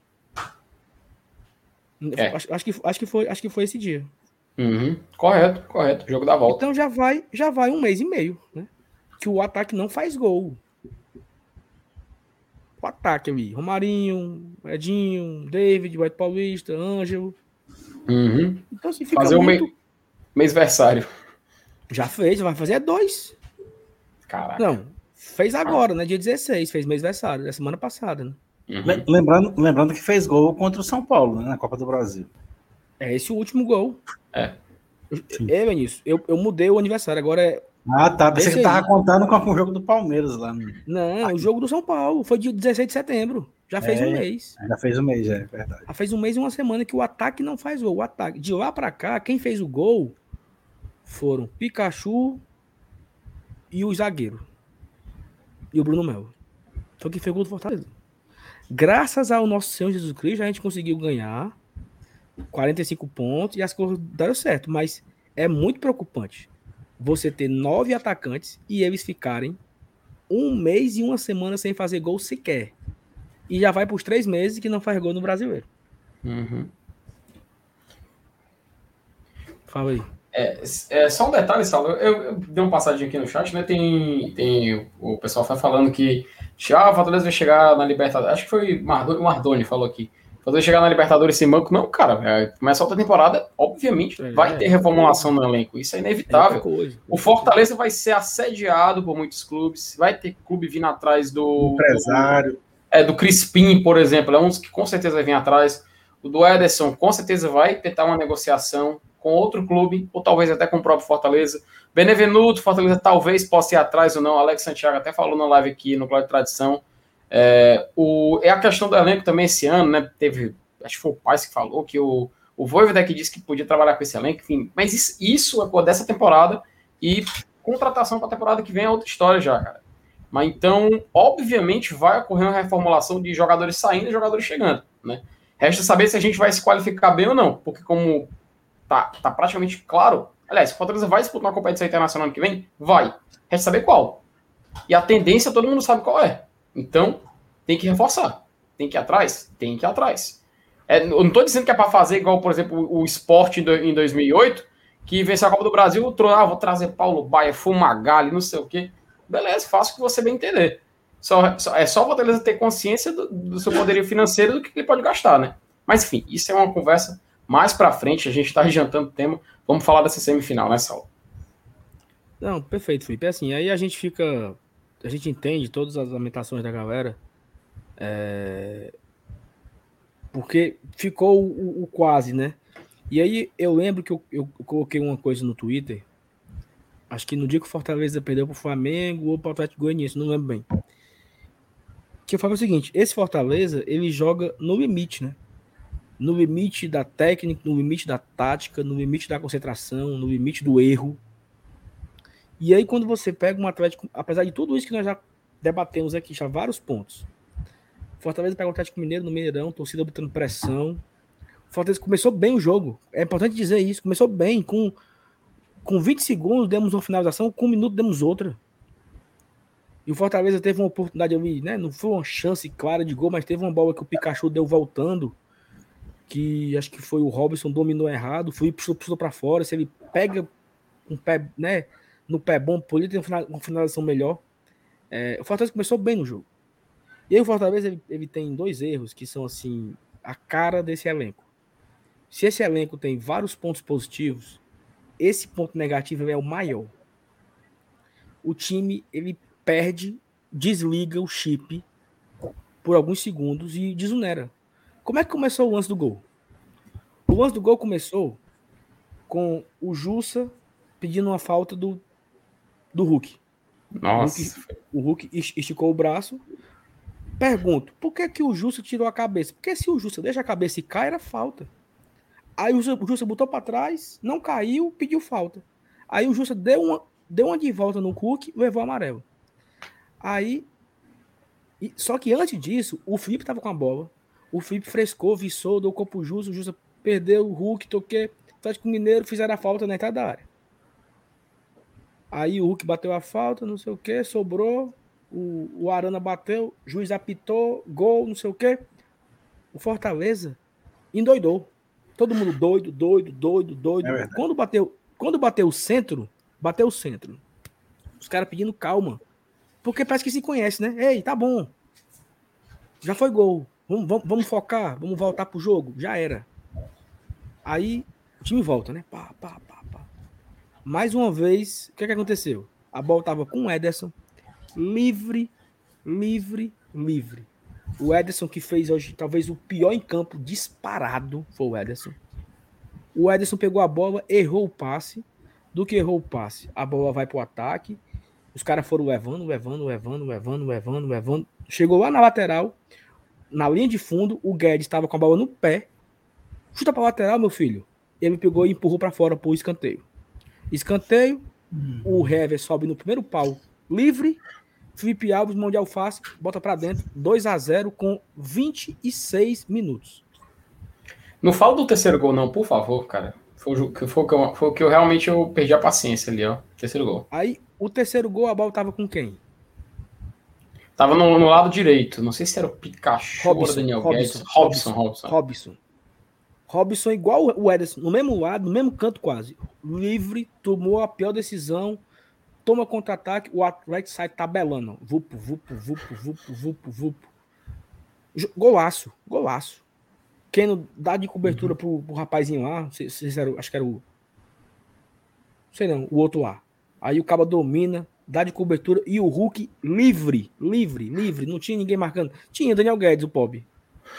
É. Acho, acho, que, acho, que foi, acho que foi esse dia. Uhum. Correto, correto. Jogo da volta. Então já vai, já vai um mês e meio, né? Que o ataque não faz gol o ataque ali. Romarinho, Edinho, David, White Paulista, Ângelo. Uhum. Então, assim, fica fazer muito... um mês versário. Já fez, vai fazer dois. Caraca. Não, fez agora, né? Dia 16, fez mês versário, da semana passada, né? Uhum. Lembrando, lembrando que fez gol contra o São Paulo, né, na Copa do Brasil. É esse o último gol. É. É, Vinícius, eu, eu mudei o aniversário, agora é ah, tá. Você que tava contando com o jogo do Palmeiras lá. No... Não, Aqui. o jogo do São Paulo. Foi dia 16 de setembro. Já fez é, um mês. Já fez um mês, é verdade. Já fez um mês e uma semana que o ataque não faz gol. O ataque. De lá para cá, quem fez o gol foram Pikachu e o zagueiro. E o Bruno Melo. Foi quem fez o gol do Fortaleza. Graças ao nosso Senhor Jesus Cristo, a gente conseguiu ganhar 45 pontos e as coisas deram certo. Mas é muito preocupante você ter nove atacantes e eles ficarem um mês e uma semana sem fazer gol sequer. E já vai para os três meses que não faz gol no brasileiro. Uhum. Fala aí. É, é, só um detalhe, Saulo. Eu, eu, dei uma passadinha aqui no chat, né? Tem, tem o pessoal foi falando que ah, o Fortaleza vai chegar na Libertadores. Acho que foi o Mardoni falou aqui. Fazer chegar na Libertadores sem banco, não, cara. É, começa a outra temporada, obviamente, é, vai ter reformulação no elenco. Isso é inevitável. Coisa, o Fortaleza vai ser assediado por muitos clubes. Vai ter clube vindo atrás do. Empresário. Do, é, do Crispim, por exemplo. É um que com certeza vai vir atrás. O do Ederson, com certeza vai tentar uma negociação com outro clube, ou talvez até com o próprio Fortaleza. Benevenuto, Fortaleza talvez possa ir atrás ou não. Alex Santiago até falou na live aqui no de Tradição. É, o, é a questão do elenco também esse ano, né? Teve, acho que foi o Paz que falou que o, o Voivoda disse que podia trabalhar com esse elenco, enfim. Mas isso, isso é dessa temporada e contratação para a temporada que vem é outra história já, cara. Mas então, obviamente, vai ocorrer uma reformulação de jogadores saindo e jogadores chegando, né? Resta saber se a gente vai se qualificar bem ou não, porque como tá, tá praticamente claro. Aliás, o Fortaleza vai disputar uma competição internacional ano que vem? Vai. Resta saber qual. E a tendência todo mundo sabe qual é. Então, tem que reforçar. Tem que ir atrás? Tem que ir atrás. É, eu não estou dizendo que é para fazer igual, por exemplo, o esporte em 2008, que venceu a Copa do Brasil, ah, vou trazer Paulo Baia, Fumagalli, não sei o quê. Beleza, o que você bem entender. Só, só, é só o Fortaleza ter consciência do, do seu poderio financeiro do que ele pode gastar, né? Mas enfim, isso é uma conversa mais para frente, a gente está adiantando o tema. Vamos falar dessa semifinal, né, Saulo? Não, perfeito, Felipe. É assim, aí a gente fica. A gente entende todas as lamentações da galera. É... Porque ficou o, o, quase, né? E aí eu lembro que eu, eu, coloquei uma coisa no Twitter. Acho que no dia que o Fortaleza perdeu para o Flamengo ou para o Atlético Goianiense, não lembro bem. Que eu falo o seguinte: esse Fortaleza ele joga no limite, né? no limite da técnica, no limite da tática, no limite da concentração, no limite do erro. E aí, quando você pega um Atlético, apesar de tudo isso que nós já debatemos aqui, já vários pontos. Fortaleza pega o Atlético Mineiro no Mineirão, torcida botando pressão. Fortaleza começou bem o jogo. É importante dizer isso. Começou bem. Com, com 20 segundos demos uma finalização, com um minuto demos outra. E o Fortaleza teve uma oportunidade ali, né? Não foi uma chance clara de gol, mas teve uma bola que o Pikachu deu voltando que acho que foi o Robson dominou errado, foi puxou para fora, se ele pega um pé, né, no pé bom, poderia ter uma finalização melhor. É, o Fortaleza começou bem no jogo. E aí o Fortaleza ele, ele tem dois erros que são assim a cara desse elenco. Se esse elenco tem vários pontos positivos, esse ponto negativo é o maior. O time ele perde, desliga o chip por alguns segundos e desunera. Como é que começou o lance do gol? O lance do gol começou com o Jussa pedindo uma falta do, do Hulk. Nossa. O Hulk, o Hulk esticou o braço. Pergunto, por que, que o Jussa tirou a cabeça? Porque se o Jussa deixa a cabeça e cai, era falta. Aí o Jussa botou para trás, não caiu, pediu falta. Aí o Jussa deu uma, deu uma de volta no Hulk levou amarelo. Aí. Só que antes disso, o Felipe tava com a bola. O Felipe frescou, viçou, deu o corpo justo, o Justa perdeu o Hulk, toquei. Atlético Mineiro fizeram a falta na entrada da área. Aí o Hulk bateu a falta, não sei o que, sobrou. O, o Arana bateu, juiz apitou, gol, não sei o que. O Fortaleza endoidou. Todo mundo doido, doido, doido, doido. É quando bateu, quando bateu o centro, bateu o centro. Os caras pedindo calma. Porque parece que se conhece, né? Ei, tá bom. Já foi gol. Vamos, vamos, vamos focar, vamos voltar pro jogo. Já era. Aí o time volta, né? Pá, pá, pá. Mais uma vez, o que, que aconteceu? A bola tava com o Ederson, livre, livre, livre. O Ederson que fez hoje talvez o pior em campo disparado foi o Ederson. O Ederson pegou a bola, errou o passe. Do que errou o passe? A bola vai pro ataque. Os caras foram levando, levando, levando, levando, levando, levando. Chegou lá na lateral na linha de fundo, o Guedes estava com a bola no pé. Chuta para lateral, meu filho. Ele pegou e empurrou para fora pro escanteio. Escanteio, hum. o Hever sobe no primeiro pau livre. Felipe Alves, mão de alface, bota para dentro, 2 a 0 com 26 minutos. Não fala do terceiro gol, não, por favor, cara. Foi, foi, foi, foi o que eu realmente eu perdi a paciência ali, ó. Terceiro gol. Aí, o terceiro gol, a bola tava com quem? Tava no, no, lado direito. Não sei se era o Pikachu Robson, ou Daniel Robson, Guedes. Robson, Robson. Robson. Robson igual o Ederson, no mesmo lado, no mesmo canto quase. Livre, tomou a pior decisão, toma contra-ataque, o Atlético sai tabelando. Vupo, vupo, vupo, vupo, vupo, vupo. Golaço, golaço. Keno dá de cobertura uhum. pro, pro rapazinho lá, se, se era, acho que era o. Sei não, o outro lá. Aí o Caba domina, dá de cobertura e o Hulk livre, livre, livre. Não tinha ninguém marcando. Tinha Daniel Guedes, o pobre.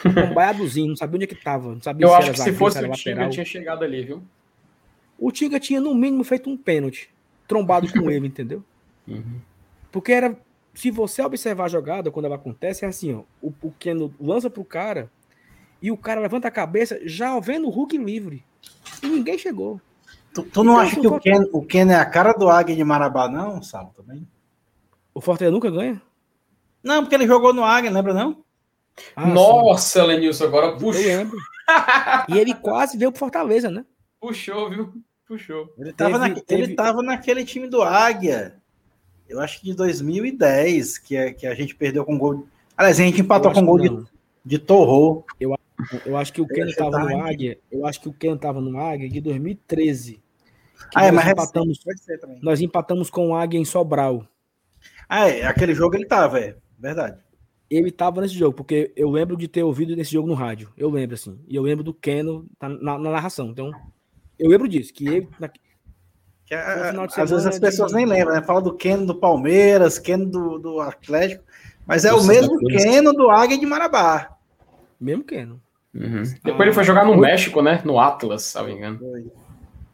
Um baiadozinho, não sabia onde é que tava. Não sabia Eu se acho que se fosse o Tinga, tinha chegado ali, viu? O Tinga tinha, no mínimo, feito um pênalti. Trombado com *laughs* ele, entendeu? Uhum. Porque era. Se você observar a jogada, quando ela acontece, é assim, ó. O, o Keno lança pro cara e o cara levanta a cabeça já vendo o Hulk livre. E ninguém chegou. Tu, tu não então, acha que o Ken, o Ken é a cara do Águia de Marabá, não, Salo, também? O Fortaleza nunca ganha? Não, porque ele jogou no Águia, lembra não? Ah, Nossa, sim. Lenilson, agora puxou. Eu lembro. e ele *laughs* quase veio pro Fortaleza, né? Puxou, viu? Puxou. Ele tava, teve, na, teve... ele tava naquele time do Águia. Eu acho que de 2010, que, é, que a gente perdeu com gol. Aliás, a gente empatou com gol de, de Torro. Eu, eu acho que o Ken tava no Águia. Eu acho que o Ken tava no Águia de 2013. Ah, é, nós, empatamos, nós empatamos com o Águia em Sobral. Ah, é, aquele jogo ele tava, é verdade. Ele tava nesse jogo, porque eu lembro de ter ouvido esse jogo no rádio. Eu lembro, assim. E eu lembro do Keno na, na, na narração. Então, eu lembro disso, que ele. Na, que a, às vezes as pessoas de... nem lembram, né? Fala do Keno do Palmeiras, Keno do, do Atlético, mas é o mesmo Keno do Águia de Marabá. Mesmo Keno. Uhum. Depois ele foi jogar no México, né? No Atlas, se não me engano. Foi.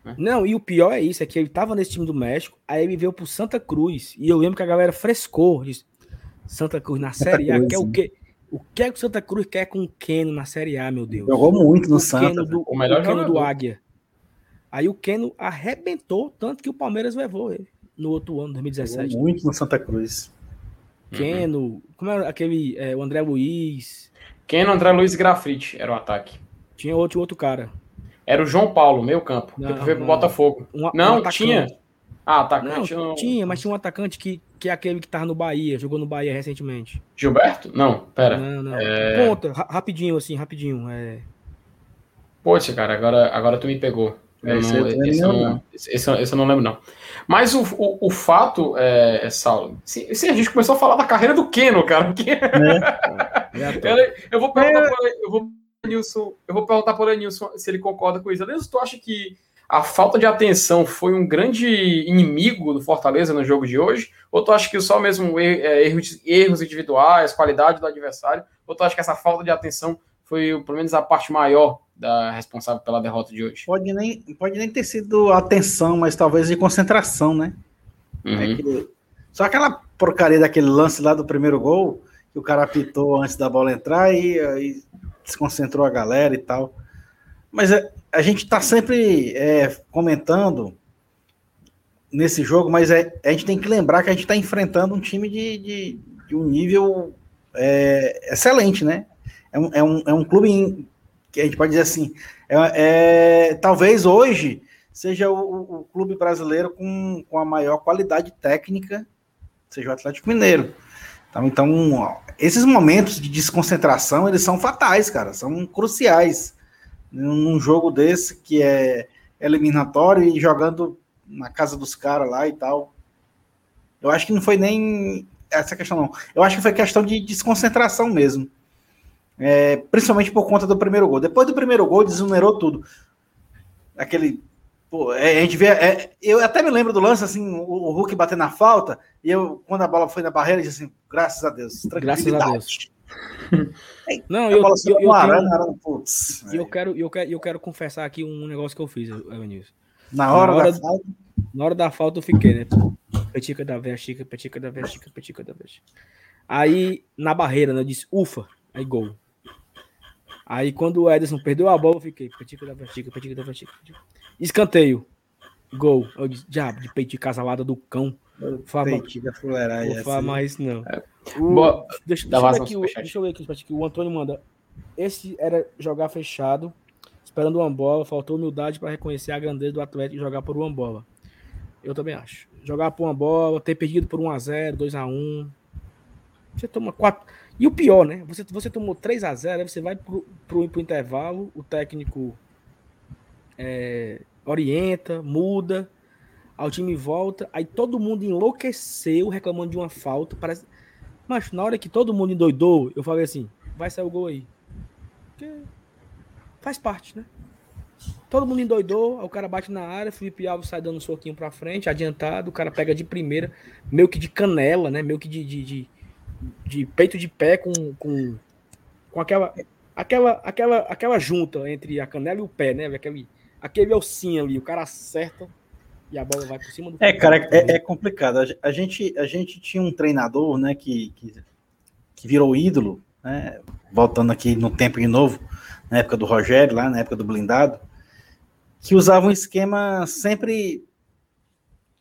Né? Não, e o pior é isso, é que ele tava nesse time do México, aí ele veio pro Santa Cruz, e eu lembro que a galera frescou, disse, Santa Cruz na Santa Série Cruz, A, quer o quê? O que é que o Santa Cruz quer com o Keno na Série A, meu Deus? Jogou muito no o Santa. Keno do, o melhor o Keno do Águia. Aí o Keno arrebentou, tanto que o Palmeiras levou ele no outro ano, 2017. Jogou muito no Santa Cruz. Keno, uhum. como é aquele, é, o André Luiz. Keno, André Luiz e Grafite era o ataque. Tinha outro, outro cara. Era o João Paulo, meio campo. Não, depois veio pro Botafogo. Um, não, um tinha. Ah, atacante. Não, Tinha, mas tinha um atacante que, que é aquele que tava no Bahia, jogou no Bahia recentemente. Gilberto? Não, pera. Não, não. É... Conta, rapidinho, assim, rapidinho. É... Poxa, cara, agora, agora tu me pegou. Eu esse, não, esse, eu não, esse, esse, eu não lembro, não. Mas o, o, o fato, é, é Saulo, se, se, a gente começou a falar da carreira do Keno, cara, porque... É. *laughs* eu, eu, vou perguntar, é. vou Nilson, eu vou perguntar para o Nilson se ele concorda com isso. Nilson, tu acha que a falta de atenção foi um grande inimigo do Fortaleza no jogo de hoje? Ou tu acha que só mesmo é, erros, erros individuais, qualidade do adversário? Ou tu acha que essa falta de atenção foi pelo menos a parte maior da responsável pela derrota de hoje? Pode nem, pode nem ter sido atenção, mas talvez de concentração, né? Uhum. É que, só aquela porcaria daquele lance lá do primeiro gol, que o cara apitou antes da bola entrar e, e desconcentrou a galera e tal. Mas a, é, a gente está sempre é, comentando nesse jogo, mas é, a gente tem que lembrar que a gente está enfrentando um time de, de, de um nível é, excelente, né? É um, é, um, é um clube que a gente pode dizer assim, é, é talvez hoje seja o, o, clube brasileiro com, com a maior qualidade técnica, seja o Atlético Mineiro. Então, então, esses momentos de desconcentração, eles são fatais, cara, são cruciais. Num jogo desse que é eliminatório e jogando na casa dos caras lá e tal. Eu acho que não foi nem essa questão, não. Eu acho que foi questão de desconcentração mesmo. É, principalmente por conta do primeiro gol. Depois do primeiro gol, desunerou tudo. Aquele Pô, é, a gente vê. É, eu até me lembro do lance, assim, o, o, Hulk batendo na falta, e eu, quando a bola foi na barreira, eu disse assim, graças a Deus. Graças a Deus. Não, eu, eu, eu, eu, arana, arana, putz, eu, quero, eu, quero, eu quero confessar aqui um negócio que eu fiz, Evanilson. Na hora, na hora da falta? Na hora da falta eu fiquei, né? Petica da vestica, petica da vestica, petica da vestica. Aí, na barreira, né, eu disse, ufa, aí gol. Aí quando o Ederson perdeu a bola, eu fiquei, petica da vestica, petica da vestica. Petica. Escanteio. Gol. Eu disse, diabo, de peito de casalada do cão. Peitinho da fuleiragem. Não fala assim. mais não. É. O, Boa, deixa, deixa, eu aqui, deixa, eu ver aqui, aqui. O Antônio manda. Esse era jogar fechado, esperando uma bola. Faltou humildade para reconhecer a grandeza do Atlético e jogar por uma bola. Eu também acho. Jogar por uma bola, ter perdido por 1x0, 2x1. Você toma 4. E o pior, né? Você, você tomou 3 a 0 aí você vai pro, pro, pro intervalo, o técnico é, orienta, muda, aí o time volta, aí todo mundo enlouqueceu reclamando de uma falta. Parece... Mas na hora que todo mundo endoidou, eu falei assim: vai sair o gol aí. Porque faz parte, né? Todo mundo endoidou, o cara bate na área, Felipe Alves sai dando um soquinho pra frente, adiantado, o cara pega de primeira, meio que de canela, né? Meio que de, de, de, de peito de pé com, com, com aquela, aquela, aquela, aquela junta entre a canela e o pé, né? Aquele, aquele ossinho ali, o cara acerta e a bola vai por cima do. É, cara, é, é complicado. A gente, a gente tinha um treinador, né, que, que, que virou ídolo, né? Voltando aqui no tempo de novo, na época do Rogério, lá na época do blindado, que usava um esquema sempre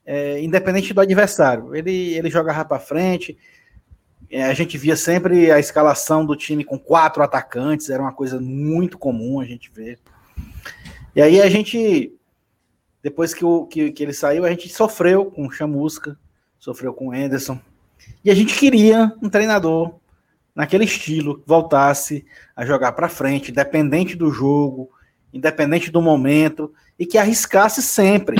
é, independente do adversário. Ele, ele jogava para frente. É, a gente via sempre a escalação do time com quatro atacantes, era uma coisa muito comum a gente ver. E aí a gente, depois que, o, que, que ele saiu, a gente sofreu com o Chamusca, sofreu com o Anderson. E a gente queria um treinador naquele estilo, voltasse a jogar para frente, independente do jogo, independente do momento, e que arriscasse sempre.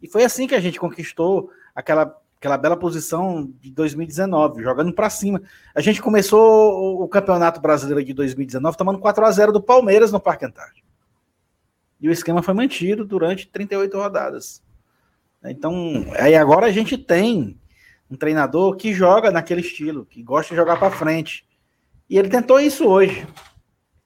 E foi assim que a gente conquistou aquela, aquela bela posição de 2019, jogando para cima. A gente começou o Campeonato Brasileiro de 2019 tomando 4 a 0 do Palmeiras no Parque Antártico. E o esquema foi mantido durante 38 rodadas. Então, aí agora a gente tem um treinador que joga naquele estilo, que gosta de jogar para frente. E ele tentou isso hoje.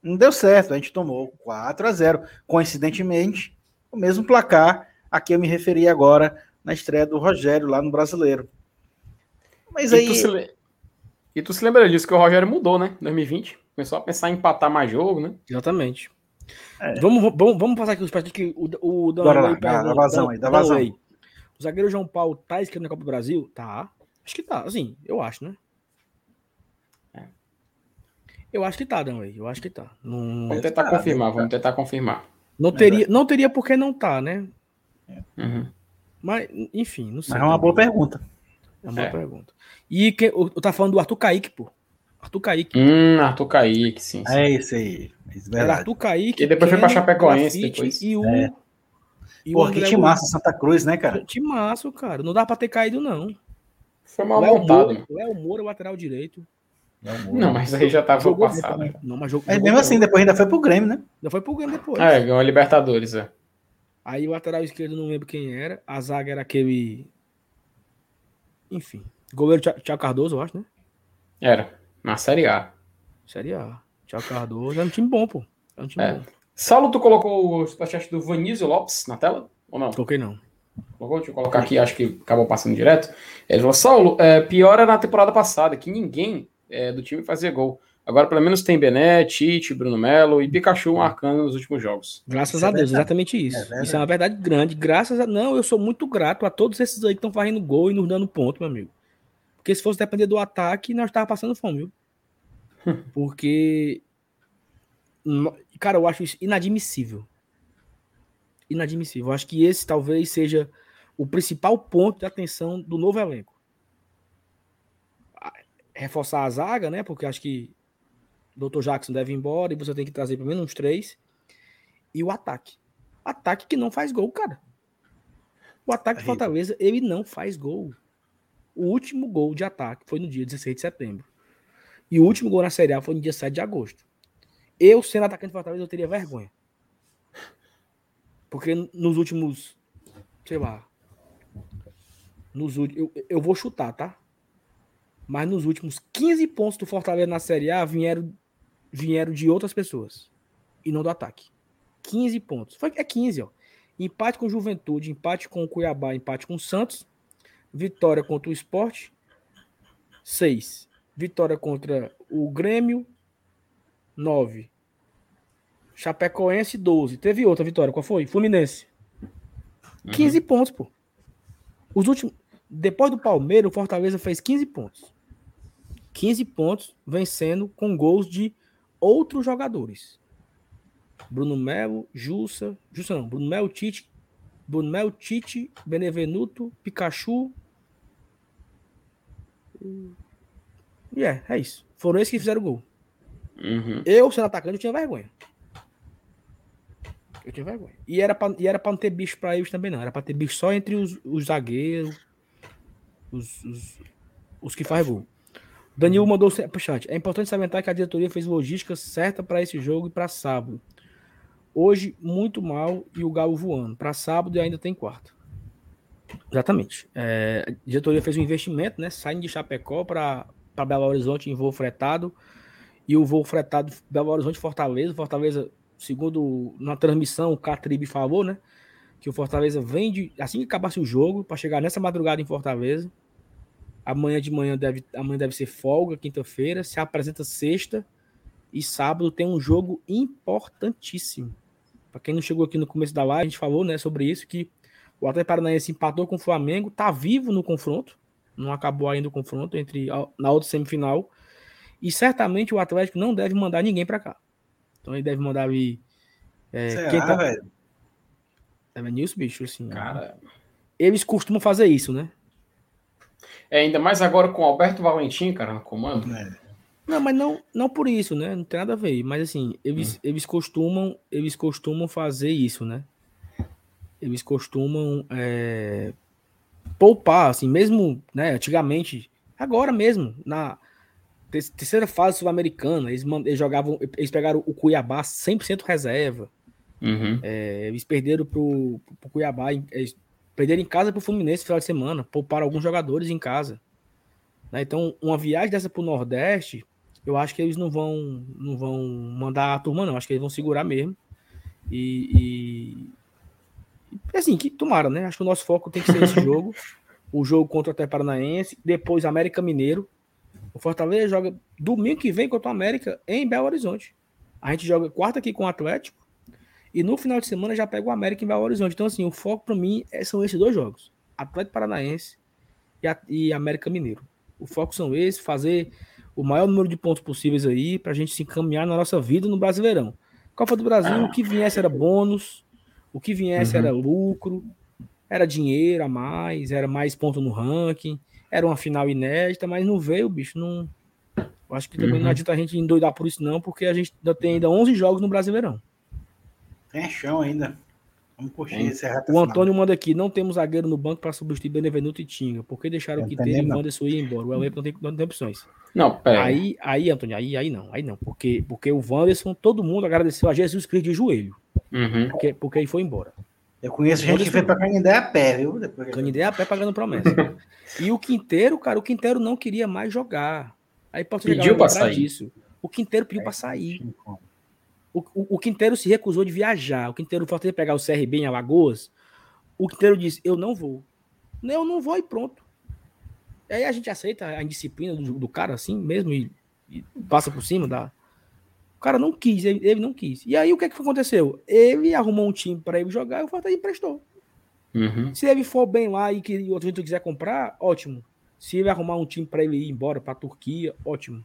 Não deu certo, a gente tomou 4 a 0. Coincidentemente, o mesmo placar a que eu me referi agora na estreia do Rogério lá no Brasileiro. Mas e aí. Tu se... E tu se lembra disso que o Rogério mudou, né? 2020. Começou a pensar em empatar mais jogo, né? Exatamente. É. Vamos, vamos, vamos passar aqui os partidos que o, o Bora lá, dá vazão aí, dá vazão. Aí. O zagueiro João Paulo tá escrito na Copa do Brasil? Tá. Acho que tá, assim, eu acho, né? É. Eu acho que tá, Danley. Eu acho que tá. Não... Vamos tentar tá, confirmar, tá. vamos tentar confirmar. Não teria, não teria por que não tá, né? Uhum. Mas, enfim, não sei. Mas é uma boa pergunta. É uma boa é. pergunta. E que, eu, eu tá falando do Arthur Kaique, pô. Arthur Kaique. Hum, Arthur Kaique, sim. sim. É isso aí. É Era Arthur Kaique. E depois foi pra Chapecoense. Depois. E o. É. E Pô, que massa Santa Cruz, né, cara? massa, cara. Não dá pra ter caído, não. Foi mal Léo montado. Moura, Léo Moura, lateral direito. Não, mas aí já tava jogou passado. Né? Não, mas jogou, é, mesmo assim, depois ainda foi pro Grêmio, né? Ainda foi pro Grêmio depois. É, ganhou a Libertadores, é. Aí o lateral esquerdo não lembro quem era. A zaga era aquele. Enfim. Goleiro Thiago Cardoso, eu acho, né? Era. Na Série A. Série A. Thiago Cardoso é um time bom, pô. É um time é. bom. Saulo, tu colocou o superchat do Vanísio Lopes na tela? Ou não? Coloquei não. Colocou? Deixa eu colocar aqui, acho que acabou passando direto. Ele falou: Saulo, é, pior era na temporada passada, que ninguém é, do time fazia gol. Agora, pelo menos, tem Bené, Tite, Bruno Melo e Pikachu marcando nos últimos jogos. Graças isso a é Deus, exatamente isso. É isso é uma verdade grande. Graças a. Não, eu sou muito grato a todos esses aí que estão fazendo gol e nos dando ponto, meu amigo. Porque se fosse depender do ataque, nós estávamos passando fome, viu? *laughs* Porque. Cara, eu acho isso inadmissível. Inadmissível. Eu acho que esse talvez seja o principal ponto de atenção do novo elenco. Reforçar a zaga, né? Porque acho que o Dr. Jackson deve ir embora e você tem que trazer pelo menos uns três. E o ataque. Ataque que não faz gol, cara. O ataque de Fortaleza, ele não faz gol. O último gol de ataque foi no dia 16 de setembro. E o último gol na Série A foi no dia 7 de agosto. Eu, sendo atacante de Fortaleza, eu teria vergonha. Porque nos últimos, sei lá, nos eu, eu vou chutar, tá? Mas nos últimos 15 pontos do Fortaleza na Série A vieram, vieram de outras pessoas. E não do ataque. 15 pontos. Foi, é 15, ó. Empate com Juventude, empate com o Cuiabá, empate com Santos. Vitória contra o Esporte. 6. Vitória contra o Grêmio. 9. Chapecoense, 12. Teve outra vitória. Qual foi? Fluminense. 15 uhum. pontos, pô. Os últimos. Depois do Palmeiras, o Fortaleza fez 15 pontos. 15 pontos vencendo com gols de outros jogadores. Bruno Melo, Jussa, Jussa não, Bruno Melo, Tite, Bruno Melo, Tite, Benevenuto, Pikachu. E é, é isso. Foram esses que fizeram o gol. Uhum. Eu, sendo atacante, eu tinha vergonha. Eu tinha vergonha. E era pra, e era pra não ter bicho pra eles também, não. Era pra ter bicho só entre os, os zagueiros, os, os, os que fazem gol. Danilo mandou pro chat. É importante salientar que a diretoria fez logística certa para esse jogo e para sábado. Hoje, muito mal e o Galo voando. Para sábado e ainda tem quarto. Exatamente. É, a diretoria fez um investimento, né? Saindo de Chapecó para Belo Horizonte em voo fretado. E o voo fretado Belo Horizonte Fortaleza. Fortaleza, segundo na transmissão, o Catribe falou, né? Que o Fortaleza vem de. Assim que acabasse o jogo, para chegar nessa madrugada em Fortaleza. Amanhã de manhã deve, amanhã deve ser folga, quinta-feira. Se apresenta sexta. E sábado tem um jogo importantíssimo. Para quem não chegou aqui no começo da live, a gente falou né, sobre isso, que o Atlético Paranaense empatou com o Flamengo, tá vivo no confronto. Não acabou ainda o confronto entre na outra semifinal. E certamente o Atlético não deve mandar ninguém para cá. Então ele deve mandar ali. É, Será, quem tá... velho? É Nilson, bicho, assim. Cara. Eles costumam fazer isso, né? É, ainda mais agora com o Alberto Valentim, cara, no comando. É. Não, mas não, não por isso, né? Não tem nada a ver. Mas assim, eles, hum. eles costumam, eles costumam fazer isso, né? Eles costumam é, poupar, assim, mesmo, né? Antigamente, agora mesmo, na terceira fase sul-americana, eles, eles jogavam, eles pegaram o Cuiabá 100% reserva. Uhum. É, eles perderam pro, pro Cuiabá, Perderam em casa pro Fluminense no final de semana, pouparam alguns jogadores em casa. Né? Então, uma viagem dessa pro Nordeste, eu acho que eles não vão não vão mandar a turma, não. Acho que eles vão segurar mesmo. E, e assim, que tomara, né? Acho que o nosso foco tem que ser esse *laughs* jogo. o jogo contra o Até Paranaense, depois América Mineiro. O Fortaleza joga domingo que vem contra o América em Belo Horizonte. A gente joga quarta aqui com o Atlético e no final de semana já pega o América em Belo Horizonte. Então, assim, o foco para mim é, são esses dois jogos: Atlético Paranaense e, a, e América Mineiro. O foco são esses, fazer o maior número de pontos possíveis aí para a gente se encaminhar na nossa vida no Brasileirão. Copa do Brasil, o que viesse era bônus, o que viesse uhum. era lucro, era dinheiro a mais, era mais ponto no ranking, era uma final inédita, mas não veio, bicho, não. Eu acho que também uhum. não adianta a gente endoidar por isso, não, porque a gente ainda tem ainda 11 jogos no Brasileirão. Tem chão ainda. Vamos puxar esse O Antônio manda aqui: não temos zagueiro no banco para substituir Benevenuto e Tinga. Por que deixaram o Quinteiro e o Wanderson ir embora? O Elenco não tem, não tem opções. Não, pera. Aí, aí, Antônio, aí, aí não, aí não. Porque, porque o Wanderson, todo mundo agradeceu a Jesus Cristo de joelho. Uhum. Porque, porque ele foi embora. Eu conheço gente que foi para Canindé a pé, viu? Depois... Canindé a pé pagando promessa. e o Quinteiro, cara, o Quinteiro não queria mais jogar. Aí pode pediu para sair. Disso. O Quinteiro pediu é, para sair. O, o, o, Quinteiro se recusou de viajar. O Quinteiro faltou de pegar o CRB em Alagoas. O Quinteiro disse: Eu não vou. Eu não vou e pronto. E aí a gente aceita a indisciplina do, do cara assim mesmo e, e, passa por cima da. O cara não quis, ele, ele, não quis. E aí o que, é que aconteceu? Ele arrumou um time para ele jogar e o Fortaleza emprestou. Uhum. Se ele for bem lá e que outro gente quiser comprar, ótimo. Se ele arrumar um time para ele ir embora para a Turquia, ótimo.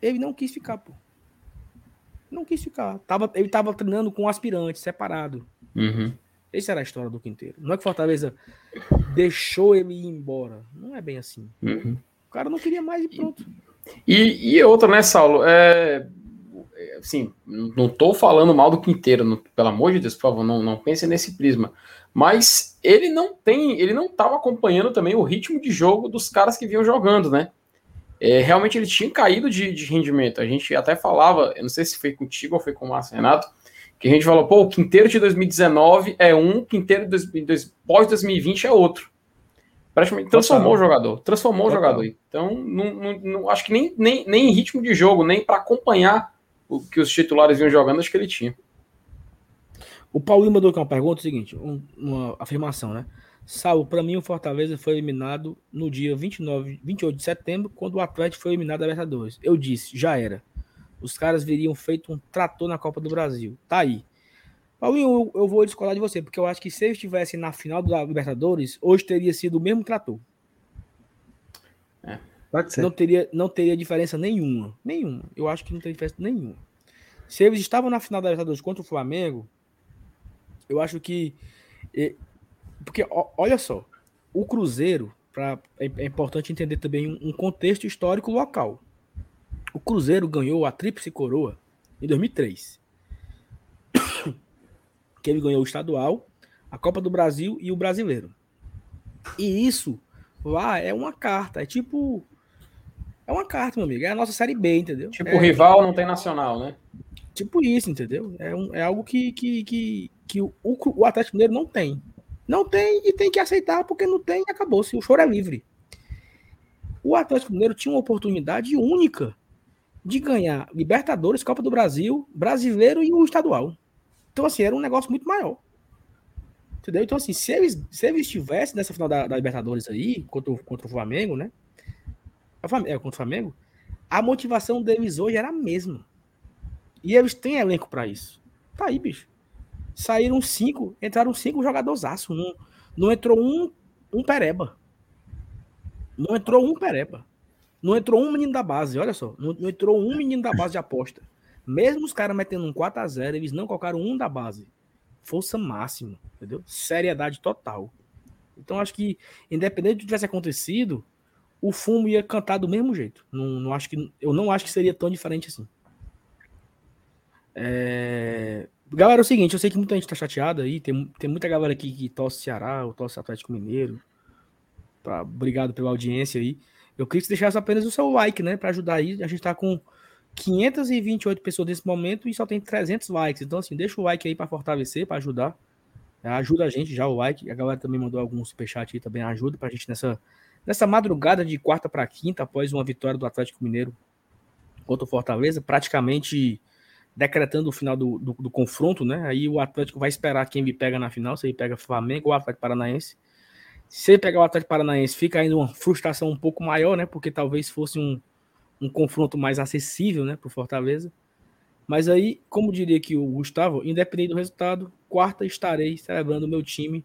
Ele não quis ficar, pô não quis ficar. Tava, ele estava treinando com um aspirante, separado. Uhum. Essa era a história do Quinteiro. Não é que Fortaleza deixou ele ir embora. Não é bem assim. Uhum. O cara não queria mais e pronto. E, e outra, né, Saulo? É, assim, não estou falando mal do Quinteiro, não, pelo amor de Deus, por favor, não, não pense nesse prisma. Mas ele não tem, ele não estava acompanhando também o ritmo de jogo dos caras que vinham jogando, né? é, realmente ele tinha caído de, de, rendimento. A gente até falava, eu não sei se foi contigo ou foi com o Márcio Renato, que a gente falou, pô, o quinteiro de 2019 é um, quinteiro de pós-2020 é outro. Praticamente transformou Total. o jogador, transformou Total. o jogador. Então, não, não, não, acho que nem, nem, nem em ritmo de jogo, nem para acompanhar o que os titulares vinham jogando, acho que ele tinha. O Paulinho mandou aqui uma pergunta, o seguinte, um, uma afirmação, né? Saulo, para mim o Fortaleza foi eliminado no dia 29, 28 de setembro, quando o Atlético foi eliminado da Libertadores. Eu disse, já era. Os caras viriam feito um trator na Copa do Brasil. Tá aí. Paulinho, eu, eu vou discordar de você, porque eu acho que se eles estivessem na final da Libertadores, hoje teria sido o mesmo trator. Pode ser. Não teria, não teria diferença nenhuma. Nenhuma. Eu acho que não teria diferença nenhuma. Se eles estavam na final da Libertadores contra o Flamengo, eu acho que porque, olha só, o Cruzeiro pra, é, é, importante entender também um contexto histórico local. O Cruzeiro ganhou a Tríplice Coroa em 2003. *coughs* que ele ganhou o estadual, a Copa do Brasil e o Brasileiro. E isso lá é uma carta, é tipo é uma carta, meu amigo, é a nossa série B, entendeu? Tipo é, rival não tem nacional, né? Tipo isso, entendeu? É, um, é algo que, que, que, que o, o Atlético Mineiro não tem. Não tem e tem que aceitar, porque não tem e acabou. Se o choro é livre. O Atlético Mineiro tinha uma oportunidade única de ganhar Libertadores, Copa do Brasil, Brasileiro e o estadual. Então, assim, era um negócio muito maior. Entendeu? Então, assim, se eles, se eles estivessem nessa final da, da Libertadores aí, contra contra o Flamengo, né? É, contra o Flamengo, a motivação deles hoje era a mesma. E eles têm elenco para isso. Tá aí, bicho. Saíram cinco, entraram cinco jogadores. Não, não entrou um, um pereba. Não entrou um pereba. Não entrou um menino da base, olha só. Não, não entrou um menino da base de aposta. Mesmo os caras metendo um 4x0, eles não colocaram um da base. Força máxima, entendeu? Seriedade total. Então acho que, independente do que tivesse acontecido, o fumo ia cantar do mesmo jeito. Não, não acho que, eu não acho que seria tão diferente assim. É... Galera, é o seguinte, eu sei que muita gente tá chateada aí, tem, tem muita galera aqui que torce Ceará, ou torce Atlético Mineiro. Pra, obrigado pela audiência aí. Eu queria que você deixasse apenas o seu like, né, para ajudar aí. A gente tá com 528 pessoas nesse momento e só tem 300 likes. Então, assim, deixa o like aí para fortalecer, para ajudar. É, ajuda a gente já o like. A galera também mandou algum superchat aí também. Ajuda pra gente nessa, nessa madrugada de quarta para quinta, após uma vitória do Atlético Mineiro contra o Fortaleza. Praticamente decretando o final do, do, do, confronto, né? Aí o Atlético vai esperar quem me pega na final, se ele pega Flamengo ou Atlético Paranaense. Se ele pegar o Atlético Paranaense, fica ainda uma frustração um pouco maior, né? Porque talvez fosse um, um confronto mais acessível, né, para o Fortaleza. Mas aí, como diria que o Gustavo, independente do resultado, quarta estarei celebrando o meu time,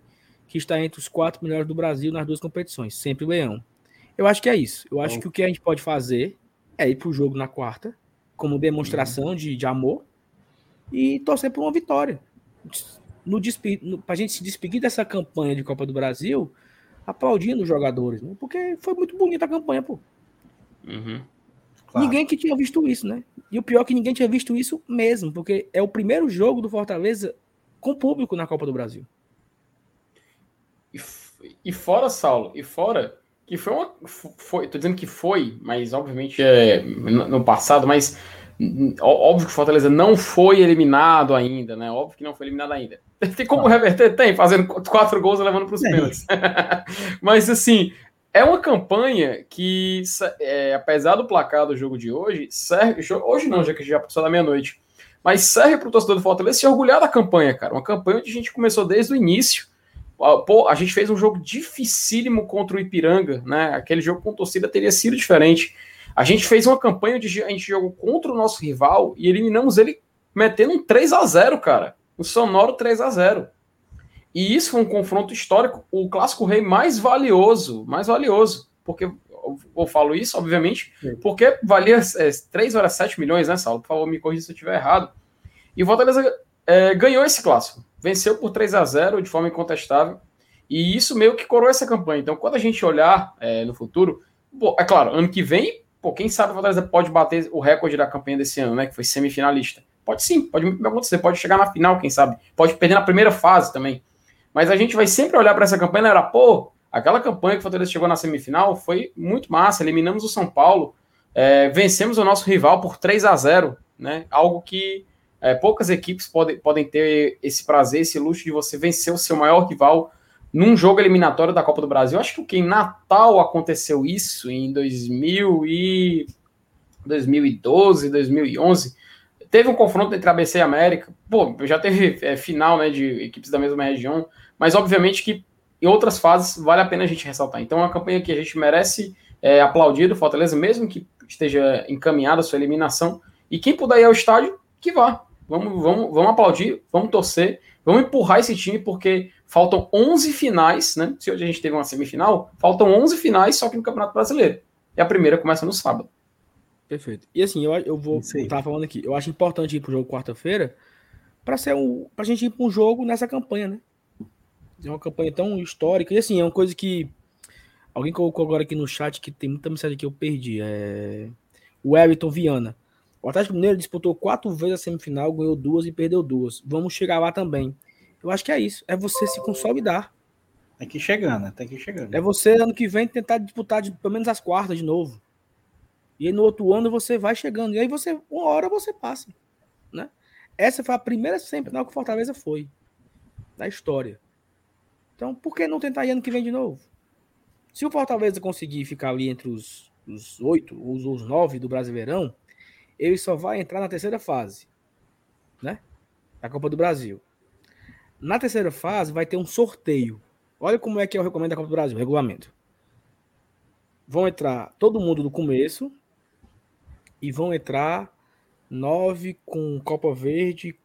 que está entre os quatro melhores do Brasil nas duas competições, sempre o Leão. Eu acho que é isso. Eu acho Bom. que o que a gente pode fazer é ir para o jogo na quarta, como demonstração uhum. de, de amor, e torcer por uma vitória. No, no, para a gente se despedir dessa campanha de Copa do Brasil, aplaudindo os jogadores, né? porque foi muito bonita a campanha, pô. Uhum. Claro. Ninguém que tinha visto isso, né? E o pior é que ninguém tinha visto isso mesmo, porque é o primeiro jogo do Fortaleza com público na Copa do Brasil. E, e fora, Saulo, e fora que foi uma. Foi, tô dizendo que foi, mas obviamente é no passado, mas óbvio que o Fortaleza não foi eliminado ainda, né? Óbvio que não foi eliminado ainda. *laughs* Tem como reverter? Tem, fazendo quatro gols e levando para os pênaltis. *laughs* mas assim, é uma campanha que, é, apesar do placar do jogo de hoje, serve. Hoje não, já que já passou da meia-noite. Mas serve para o torcedor do Fortaleza se orgulhar da campanha, cara. Uma campanha onde a gente começou desde o início. Pô, a gente fez um jogo dificílimo contra o Ipiranga, né? Aquele jogo com torcida teria sido diferente. A gente fez uma campanha onde a gente jogou contra o nosso rival e eliminamos ele metendo um 3 a 0 cara. Um sonoro 3 a 0 e isso foi um confronto histórico, o clássico rei mais valioso, mais valioso, porque eu falo isso, obviamente, porque valia é, 3 horas 7 milhões, né, Saulo? Por favor, me corrija se eu estiver errado. E o Fortaleza é, ganhou esse clássico, venceu por 3 a 0 de forma incontestável, e isso meio que coroou essa campanha. Então, quando a gente olhar é, no futuro, pô, é claro, ano que vem, pô, quem sabe o Fortaleza pode bater o recorde da campanha desse ano, né, que foi semifinalista. Pode sim, pode acontecer, pode chegar na final, quem sabe, pode perder na primeira fase também. Mas a gente vai sempre olhar para essa campanha e era, pô, aquela campanha que o Fortaleza chegou na semifinal foi muito massa. Eliminamos o São Paulo, é, vencemos o nosso rival por 3 a 0 né? Algo que é, poucas equipes podem, podem ter esse prazer, esse luxo de você vencer o seu maior rival num jogo eliminatório da Copa do Brasil. Acho que em Natal aconteceu isso em 2000 e 2012, 2011 Teve um confronto entre ABC e América. Pô, já teve é, final né, de equipes da mesma região, mas obviamente que em outras fases vale a pena a gente ressaltar. Então é uma campanha que a gente merece é, aplaudir do Fortaleza, mesmo que esteja encaminhada a sua eliminação. E quem puder ir ao estádio, que vá. Vamos, vamos, vamos aplaudir, vamos torcer, vamos empurrar esse time, porque faltam 11 finais, né? Se hoje a gente teve uma semifinal, faltam 11 finais só que no Campeonato Brasileiro. E a primeira começa no sábado. Perfeito. E assim, eu, eu vou estar falando aqui. Eu acho importante ir pro jogo quarta-feira para ser um, pra gente ir para um jogo nessa campanha, né? É uma campanha tão histórica. E assim, é uma coisa que Alguém colocou agora aqui no chat que tem muita mensagem que eu perdi. É... O Everton Viana. O Atlético Mineiro disputou quatro vezes a semifinal, ganhou duas e perdeu duas. Vamos chegar lá também. Eu acho que é isso. É você se consolidar. Tem que chegando, né? Tem que chegando. É você, ano que vem, tentar disputar de, pelo menos as quartas de novo. E aí, no outro ano você vai chegando. E aí você, uma hora você passa. Né? Essa foi a primeira semifinal que o Fortaleza foi. Da história. Então, por que não tentar ir ano que vem de novo? Se o Fortaleza conseguir ficar ali entre os, os oito, os, os nove do Brasileirão, ele só vai entrar na terceira fase, né? Da Copa do Brasil. Na terceira fase vai ter um sorteio. Olha como é que eu recomendo a Copa do Brasil, regulamento. Vão entrar todo mundo do começo e vão entrar nove com Copa Verde,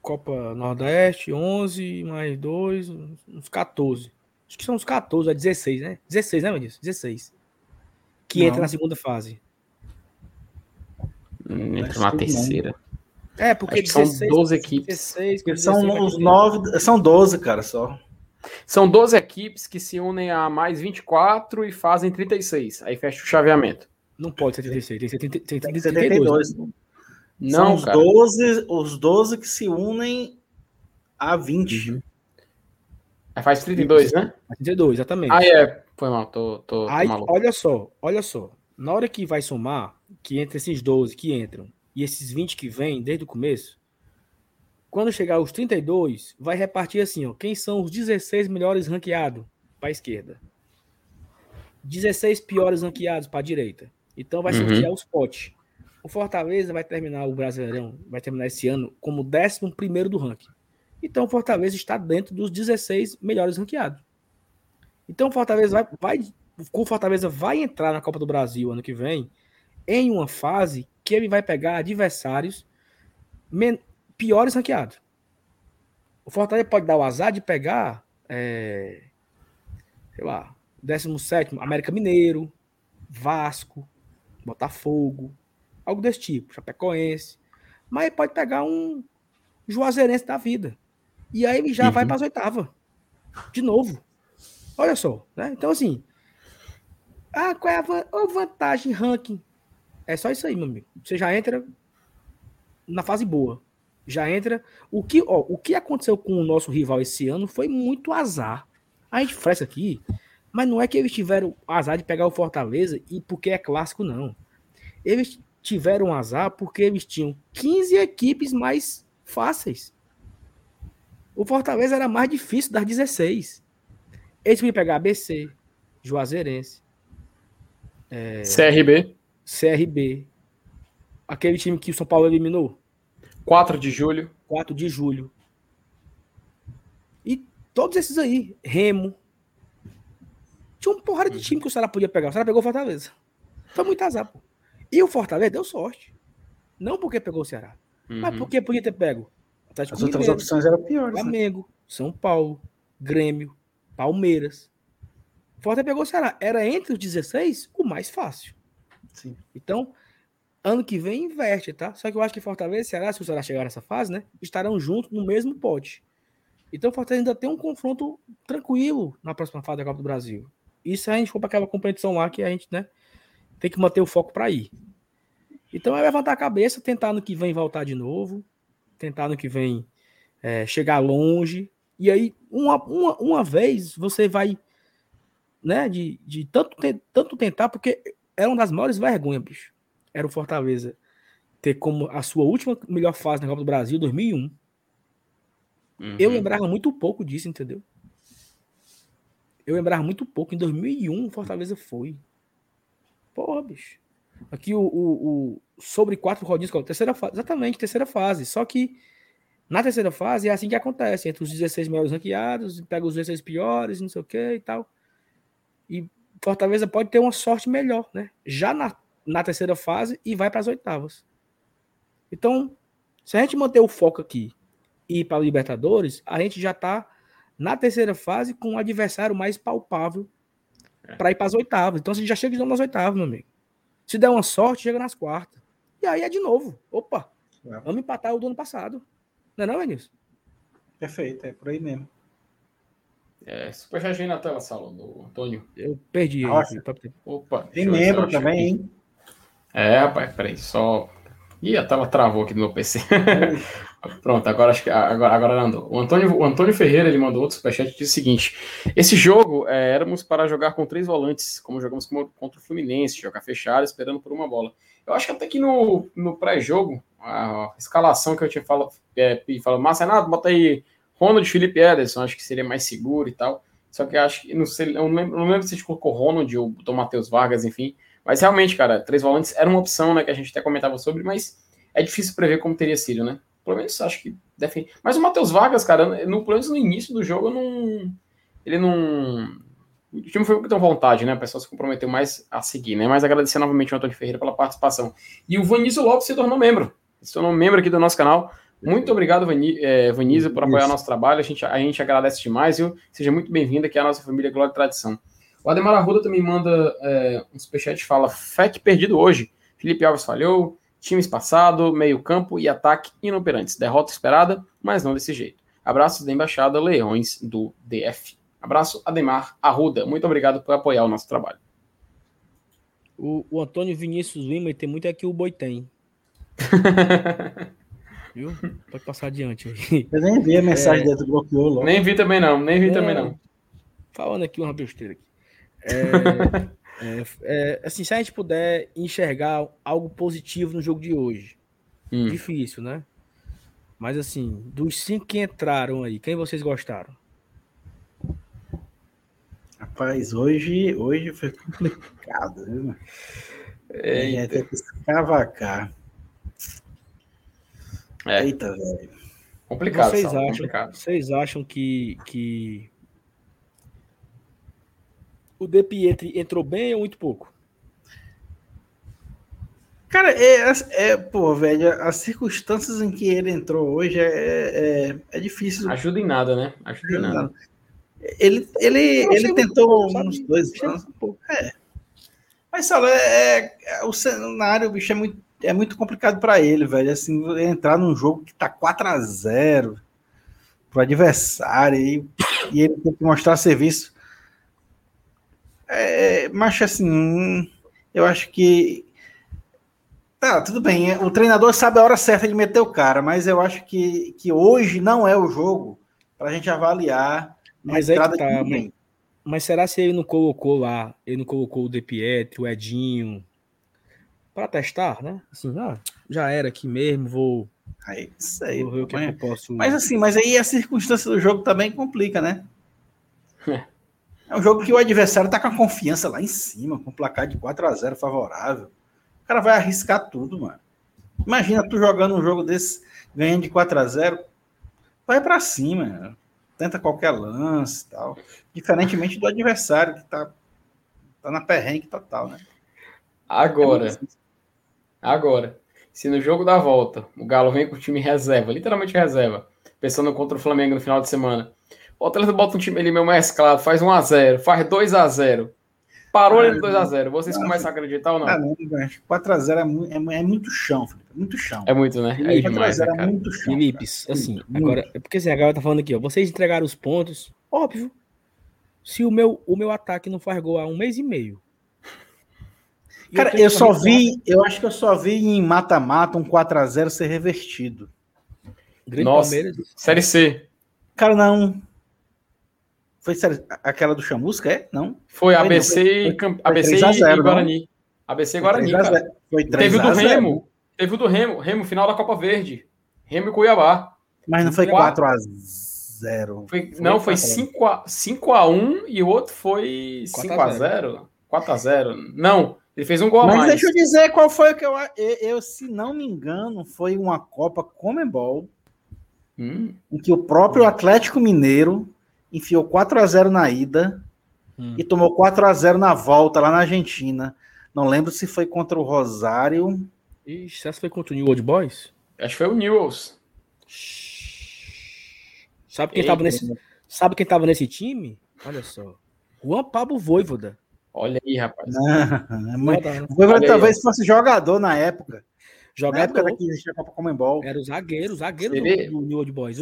Copa Nordeste, 11 mais dois, uns 14. Acho que são uns 14, é 16, né? 16, né, Vinícius? 16. Que Não. entra na segunda fase. Entra na terceira. É, porque 16, são 12 equipes. 16, 16 são os 9, são 12, cara, só. São 12 equipes que se unem a mais 24 e fazem 36. Aí fecha o chaveamento. Não pode ser 36, tem que ser, 30, tem que ser 32. 32. Não, são os 12, os 12 que se unem a 20. Uhum. Aí faz 32, né? 32, exatamente. Ah, é. Foi mal, tô, tô, Aí, tô olha só, olha só. Na hora que vai somar, que entre esses 12 que entram e esses 20 que vêm desde o começo, quando chegar aos 32, vai repartir assim, ó, quem são os 16 melhores ranqueados para a esquerda. 16 piores ranqueados para a direita. Então vai uhum. sortear os potes. O Fortaleza vai terminar o Brasileirão, vai terminar esse ano como 11 primeiro do ranking. Então o Fortaleza está dentro dos 16 melhores ranqueados. Então o Fortaleza vai, vai, o Fortaleza vai entrar na Copa do Brasil ano que vem em uma fase que ele vai pegar adversários piores ranqueados. O Fortaleza pode dar o azar de pegar, é, sei lá, 17 América Mineiro, Vasco, Botafogo, algo desse tipo, Chapecoense. Mas pode pegar um Juazeirense da vida. E aí ele já uhum. vai para as oitavas. De novo. Olha só. Né? Então, assim. Ah, qual é a vantagem ranking? É só isso aí, meu amigo. Você já entra na fase boa. Já entra. O que, ó, o que aconteceu com o nosso rival esse ano foi muito azar. A gente fresca aqui, mas não é que eles tiveram azar de pegar o Fortaleza e porque é clássico, não. Eles tiveram azar porque eles tinham 15 equipes mais fáceis. O Fortaleza era mais difícil das 16. Eles podiam pegar ABC, Juazeirense, é, CRB. CRB. Aquele time que o São Paulo eliminou. 4 de julho. 4 de julho. E todos esses aí, Remo. Tinha uma porrada de time que o Ceará podia pegar. O Ceará pegou o Fortaleza. Foi muito azar, pô. E o Fortaleza deu sorte. Não porque pegou o Ceará, uhum. mas porque podia ter pego. Atlético As outras opções eram piores. Né? Flamengo, né? São Paulo, Grêmio, Palmeiras. Fortaleza pegou o Ceará. Era entre os 16 o mais fácil. Sim. Então, ano que vem inverte, tá? Só que eu acho que Fortaleza e Ceará, se o Ceará chegar nessa fase, né? Estarão juntos no mesmo pote. Então Fortaleza ainda tem um confronto tranquilo na próxima fase da Copa do Brasil. Isso a gente for para aquela competição lá que a gente, né? tem que manter o foco para ir. Então é levantar a cabeça, tentar no que vem voltar de novo, tentar no que vem é, chegar longe. E aí, uma, uma, uma vez, você vai, né, de, de tanto, tanto tentar, porque era uma das maiores vergonhas, bicho. Era o Fortaleza ter como a sua última melhor fase na Copa do Brasil, 2001. Uhum. Eu lembrava muito pouco disso, entendeu? Eu lembrava muito pouco. Em 2001, o Fortaleza foi. Porra, bicho. Aqui o, o, o sobre quatro rodinhas, é terceira fase. Exatamente, terceira fase. Só que na terceira fase é assim que acontece. Entre os 16 melhores ranqueados, pega os 16 piores, não sei o que e tal. E Fortaleza pode ter uma sorte melhor, né? Já na, na terceira fase e vai para as oitavas. Então, se a gente manter o foco aqui e ir para a Libertadores, a gente já está na terceira fase com um adversário mais palpável é. para ir para as oitavas. Então, a gente já chega de novo nas oitavas, meu amigo. Se der uma sorte, chega nas quartas. E aí é de novo. Opa, é. vamos empatar o do ano passado. Não é não, Vinícius? Perfeito, é por aí mesmo. É, superchat aí na tela, Saulo, do Antônio. Eu perdi Nossa. aí. Opa. Tem membro também, aqui. hein? É, rapaz, peraí, só. Ih, a tela travou aqui no meu PC. *laughs* Pronto, agora acho que agora, agora andou. O Antônio, o Antônio Ferreira ele mandou outro superchat e disse o seguinte: esse jogo é, éramos para jogar com três volantes, como jogamos contra o Fluminense, jogar fechado, esperando por uma bola. Eu acho que até que no, no pré-jogo, a escalação que eu tinha falado, é, falado, Márcio Renato, bota aí Ronald Felipe Ederson, acho que seria mais seguro e tal. Só que acho que não sei, eu não lembro, não lembro se a gente colocou Ronald ou botou Matheus Vargas, enfim. Mas realmente, cara, três volantes era uma opção, né, que a gente até comentava sobre, mas é difícil prever como teria sido, né? Pelo menos acho que deve. Mas o Matheus Vargas, cara, no, pelo menos no início do jogo, não. Ele não. O time foi com tão vontade, né? O pessoal se comprometeu mais a seguir, né? Mas agradecer novamente ao Antônio Ferreira pela participação. E o Vanísio Lopes se tornou membro. Se tornou membro aqui do nosso canal. Muito obrigado, Vani, é, Vanísio, por apoiar Isso. nosso trabalho. A gente, a gente agradece demais, viu? Seja muito bem-vindo aqui à nossa família Glória e Tradição. O Ademar Arruda também manda é, um superchat fala: FEC perdido hoje. Felipe Alves falhou, time espaçado, meio-campo e ataque inoperantes. Derrota esperada, mas não desse jeito. Abraços da Embaixada Leões do DF. Abraço, Ademar Arruda. Muito obrigado por apoiar o nosso trabalho. O, o Antônio Vinícius Lima tem muito aqui o boi tem. *laughs* Viu? Pode passar adiante aí. Eu nem vi a mensagem dele, tu bloqueou logo. nem vi também não, nem vi É. também não. Falando aqui uma besteira aqui. É, *laughs* é, é, assim, se a gente puder enxergar algo positivo no jogo de hoje, Hum. difícil, né? Mas assim, dos cinco que entraram aí, quem vocês gostaram? Rapaz, hoje, hoje foi complicado, viu? É, Eita. tem que escavacar. É. Eita, velho. Complicado, vocês, acham, complicado. vocês acham que, que o De Pietri entrou bem ou muito pouco? Cara, é, é, pô, velho, as circunstâncias em que ele entrou hoje é, é, é difícil. Ajuda em nada, né? Ajuda em nada. Ele, ele, ele tentou uns dois anos. muito pouco. Mas, Saulo, é, é- é- o cenário, bicho, é muito, é muito complicado pra ele, velho. Assim, entrar num jogo que tá 4 a 0 pro adversário e, e ele tem que mostrar serviço. É, mas, assim, eu acho que. Tá, tudo bem. O treinador sabe a hora certa de meter o cara, mas eu acho que, que hoje não é o jogo pra gente avaliar a Mas aí que entrada tá, de ninguém. Mas será se ele não colocou lá, ele não colocou o De Pietri, o Edinho, pra testar, né? Assim, ah, já era aqui mesmo, vou, Aí, isso aí. vou ver o que, é que eu posso. Mas assim, mas aí a circunstância do jogo também complica, né? É. É um jogo que o adversário tá com a confiança lá em cima, com um placar de 4 a 0 favorável. O cara vai arriscar tudo, mano. Imagina tu jogando um jogo desse, ganhando de 4 a 0 vai pra cima, tenta qualquer lance e tal. Diferentemente do adversário, que tá, tá na perrengue total, né? Agora, agora, se no jogo da volta o Galo vem com o time reserva, literalmente reserva, pensando contra o Flamengo no final de semana, o Atlético bota um time ali meio mesclado, faz 1x0, faz 2x0, parou ali no 2x0, vocês começam a acreditar ou não? Ah, não, 4 a 0 é, mu- é, é muito chão, Felipe. É muito chão. É muito, né? É 4 a demais, 0 né, é cara? muito chão. Felipe, assim, Muito, agora, muito. é porque assim, a galera tá falando aqui, ó, vocês entregaram os pontos, óbvio. Se o meu, o meu ataque não faz gol há um mês e meio. Cara, eu só vi, eu acho que eu só vi em mata-mata um 4x0 ser revertido. Grande Nossa. Palmeiras. Série C. Cara, não. Foi sério, aquela do Chamusca, é? Não? Foi Foi não, ABC, e foi- foi ABC 3 a e 0, não? Guarani. ABC e Guarani, Foi 3 a cara. 0. Foi 3 Teve o do a 0. Remo. Teve o do Remo. Remo, final da Copa Verde. Remo e Cuiabá. Mas não foi Quatro. 4x0. Foi- não, foi 4 5x1 e o outro foi 5x0. 4x0. Não, ele fez um gol a Mas mais. deixa eu dizer qual foi o que eu, eu, eu, se não me engano, foi uma Copa Comembol Hum, em que o próprio Atlético Mineiro enfiou 4x0 na ida Hum. e tomou 4x0 na volta lá na Argentina. Não lembro se foi contra o Rosário. Ixi, essa foi contra o New Old Boys? acho que foi o Newells. Sabe quem, Eita. tava nesse, sabe quem tava nesse time? Olha só. Juan Pablo Voivoda. Olha aí, rapaz. *laughs* Mas, Foda, né? Olha aí, talvez fosse jogador na época. Na época Jogador. que existia a Copa Comembol. Era o zagueiro, o zagueiro Seria- do, New Old Boys.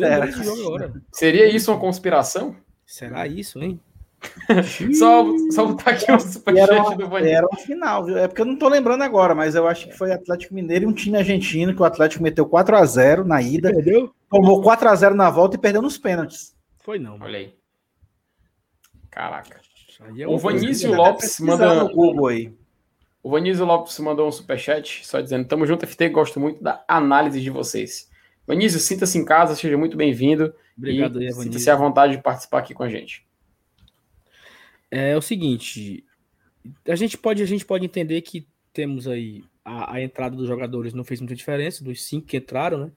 Seria isso uma conspiração? Será isso, hein? *laughs* só, só botar aqui o superchat do Vanilla. Era o final, viu? É porque eu não tô lembrando agora, mas eu acho que foi Atlético Mineiro e um time argentino que o Atlético meteu 4 a 0 na ida. Perdeu? Tomou 4 a 0 na volta e perdeu nos pênaltis. Foi não. Olha aí. Caraca. É o Vanísio Lopes mandou um Google aí. O Vanísio Lopes mandou um superchat só dizendo: Tamo junto, FT, gosto muito da análise de vocês. Vanísio, sinta-se em casa, seja muito bem-vindo. Obrigado, e Sinta-se à vontade de participar aqui com a gente. É, é, o seguinte: a gente pode, a gente pode entender que temos aí a, a entrada dos jogadores não fez muita diferença, dos cinco que entraram, né?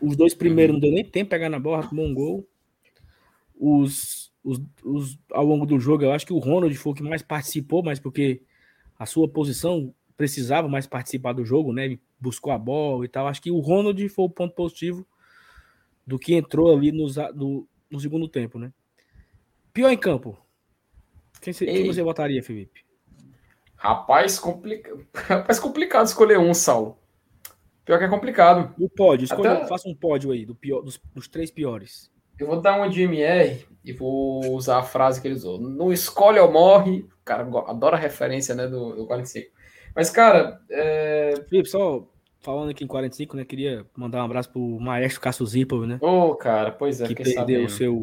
Os dois primeiros não deu nem tempo pegar na bola, tomou um gol. Os, os, os, ao longo do jogo, eu acho que o Ronald foi o que mais participou, mas porque a sua posição precisava mais participar do jogo, né? Ele buscou a bola e tal. Acho que o Ronald foi o ponto positivo do que entrou ali no, no, no segundo tempo, né? Pior em campo. Quem, se, quem você votaria, Felipe? Rapaz, complica... *laughs* Rapaz, complicado escolher um, Saulo. Pior que é complicado. O pódio, escolha, Até... faça um pódio aí do pior, dos, dos, três piores. Eu vou dar uma de MR e vou usar a frase que ele usou. Não escolhe ou morre. O cara adora a referência né, do, do 45. Mas, cara. É... Felipe, só falando aqui em 45, né? Queria mandar um abraço pro maestro Cássio Zipov, né? Ô, oh, cara, pois é. Que perdeu o seu,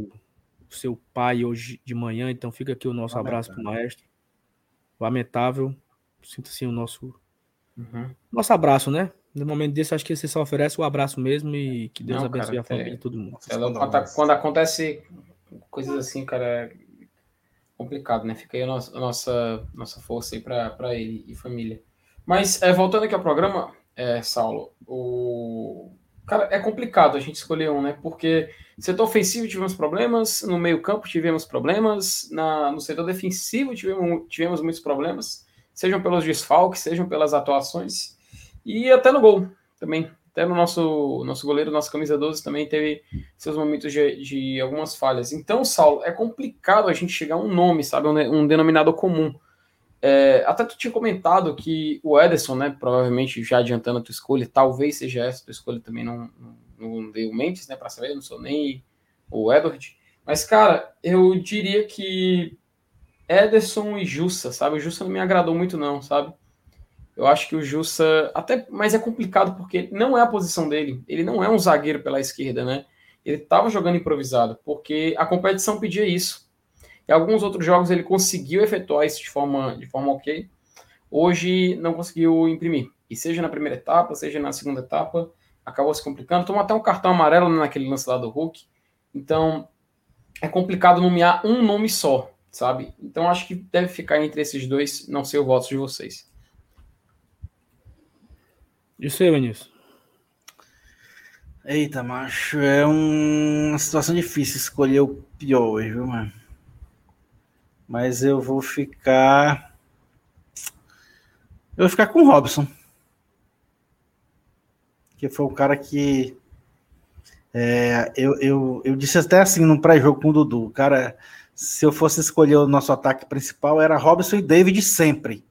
o seu pai hoje de manhã. Então fica aqui o nosso Lamentável. abraço pro maestro. Lamentável. Sinta-se o nosso. Uhum. Nosso abraço, né? No momento desse, acho que você só oferece o um abraço mesmo e que Deus Não, abençoe cara, a família de todo mundo. Ela, quando, quando, acontece coisas assim, cara, é complicado, né? Fica aí a nossa, a nossa, nossa força aí para ele e família. Mas, é, voltando aqui ao programa, é, Saulo, o... Cara, é complicado a gente escolher um, né? Porque setor ofensivo tivemos problemas, no meio campo tivemos problemas, na, no setor defensivo tivemos, tivemos muitos problemas, sejam pelos desfalques, sejam pelas atuações. E até no gol também. Até no nosso, nosso goleiro, nossa camisa 12 também teve seus momentos de, de algumas falhas. Então, Saulo, é complicado a gente chegar a um nome, sabe? Um, um denominador comum. É, até tu tinha comentado que o Ederson, né? Provavelmente já adiantando a tua escolha, talvez seja essa a tua escolha também, não, não, não dei o Mendes, né? Para saber, não sou nem o Edward. Mas, cara, eu diria que Ederson e Jussa, sabe? O Jussa não me agradou muito, não, sabe? Eu acho que o Jussa, até, mas é complicado porque não é a posição dele. Ele não é um zagueiro pela esquerda, né? Ele estava jogando improvisado, porque a competição pedia isso. Em alguns outros jogos ele conseguiu efetuar isso de forma, de forma ok. Hoje não conseguiu imprimir. E seja na primeira etapa, seja na segunda etapa, acabou se complicando. Tomou até um cartão amarelo naquele lance lá do Hulk. Então é complicado nomear um nome só, sabe? Então acho que deve ficar entre esses dois, não sei o voto de vocês. E você, Vinícius? Eita, macho, é um... uma situação difícil escolher o pior hoje, viu, mano? Mas eu vou ficar. Eu vou ficar com o Robson. Que foi o cara que. É, eu, eu, eu disse até assim no pré-jogo com o Dudu. Cara, se eu fosse escolher o nosso ataque principal, era Robson e David sempre.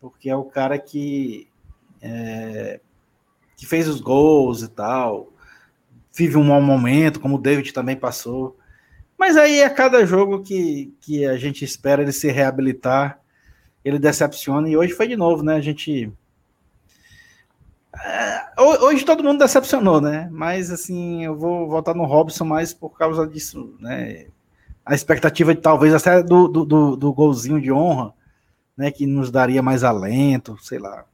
Porque é o cara que é, que fez os gols e tal, vive um mau momento, como o David também passou. Mas aí a cada jogo que, que a gente espera ele se reabilitar, ele decepciona, e hoje foi de novo, né? A gente. É, hoje todo mundo decepcionou, né? Mas assim, eu vou voltar no Robson mais por causa disso, né? A expectativa de talvez até do, do, do, do golzinho de honra, né? Que nos daria mais alento, sei lá.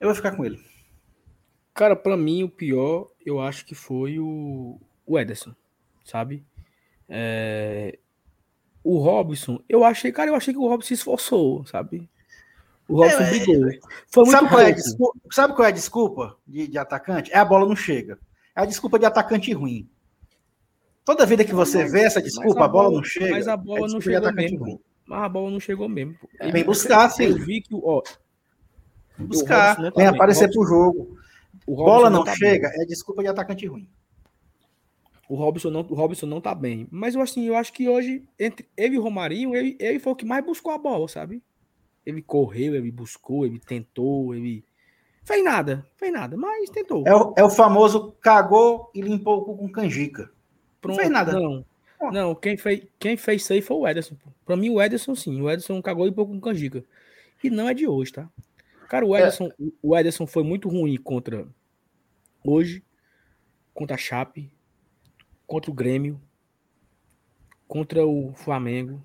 Eu vou ficar com ele. Cara, para mim o pior, eu acho que foi o, o Ederson, sabe? É... O Robson, eu achei, cara, eu achei que o Robson se esforçou, sabe? O Robson é, brigou. Foi muito sabe, qual é desculpa, sabe qual é a desculpa de, de, atacante? É a bola não chega. É a desculpa de atacante ruim. Toda vida que você mas, vê essa desculpa, a, a, bola, não chega. Mas a bola é não chegou mesmo. Ruim. Mas a bola não chegou mesmo. É, Vem buscar, sim. Eu vi que, ó, buscar, vem tá aparecer Robson, pro jogo. O Bola não, não tá chega, bem. é desculpa de atacante ruim. O Robson não, o Robson não tá bem. Mas eu assim, eu acho que hoje, entre ele e o Romarinho, ele, ele foi o que mais buscou a bola, sabe? Ele correu, ele buscou, ele tentou, ele. Fez nada, fez nada, mas tentou. É o, é o famoso cagou e limpou o cu com canjica. Pronto, não fez nada. Não. Não, quem fez, quem fez isso aí foi o Ederson. Pra mim, o Ederson sim. O Ederson cagou e pouco com canjica. E não é de hoje, tá? Cara, o é. Ederson, é. o Ederson foi muito ruim contra hoje, contra a Chape, contra o Grêmio, contra o Flamengo.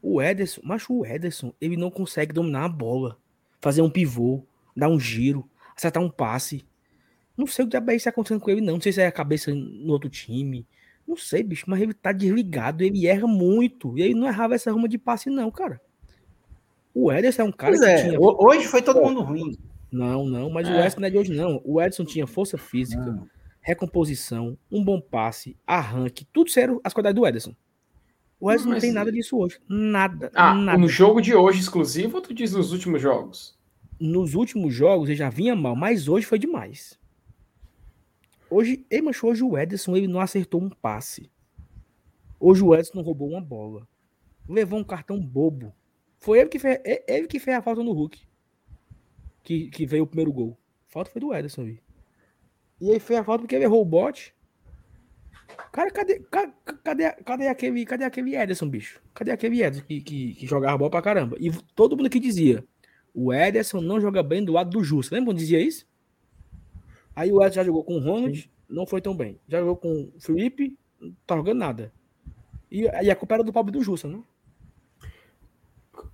O Ederson, mas o Ederson, ele não consegue dominar a bola, fazer um pivô, dar um giro, acertar um passe. Não sei o que está acontecendo com ele, não. Não sei se é a cabeça no outro time. Não sei, bicho, mas ele tá desligado, ele erra muito. E ele não errava essa ruma de passe, não, cara. O Ederson é um cara pois que é. tinha... Hoje foi todo mundo ruim. Não, não, mas é. o Edson não é de hoje, não. O Edson tinha força física, não. recomposição, um bom passe, arranque, tudo sério as qualidades do Ederson. O Edson não, não tem nada disso hoje. Nada. Ah, nada. no jogo de hoje exclusivo ou tu diz nos últimos jogos? Nos últimos jogos ele já vinha mal, mas hoje foi demais. Hoje, ei, mas hoje o Ederson ele não acertou um passe. Hoje o Ederson não roubou uma bola. Levou um cartão bobo. Foi ele que fez, ele que fez a falta no Hulk. Que, que veio o primeiro gol. A falta foi do Ederson. Vi. E aí fez a falta porque ele errou o bote. Cara, cadê, cadê, cadê, aquele, cadê aquele Ederson, bicho? Cadê aquele Ederson que, que, que jogava bola pra caramba? E todo mundo que dizia: o Ederson não joga bem do lado do Justo. Lembra quando dizia isso? Aí o Ederson já jogou com o Ronald, Sim. não foi tão bem. Já jogou com o Felipe, não tá jogando nada. E, e a culpa era do pobre do Justa, né?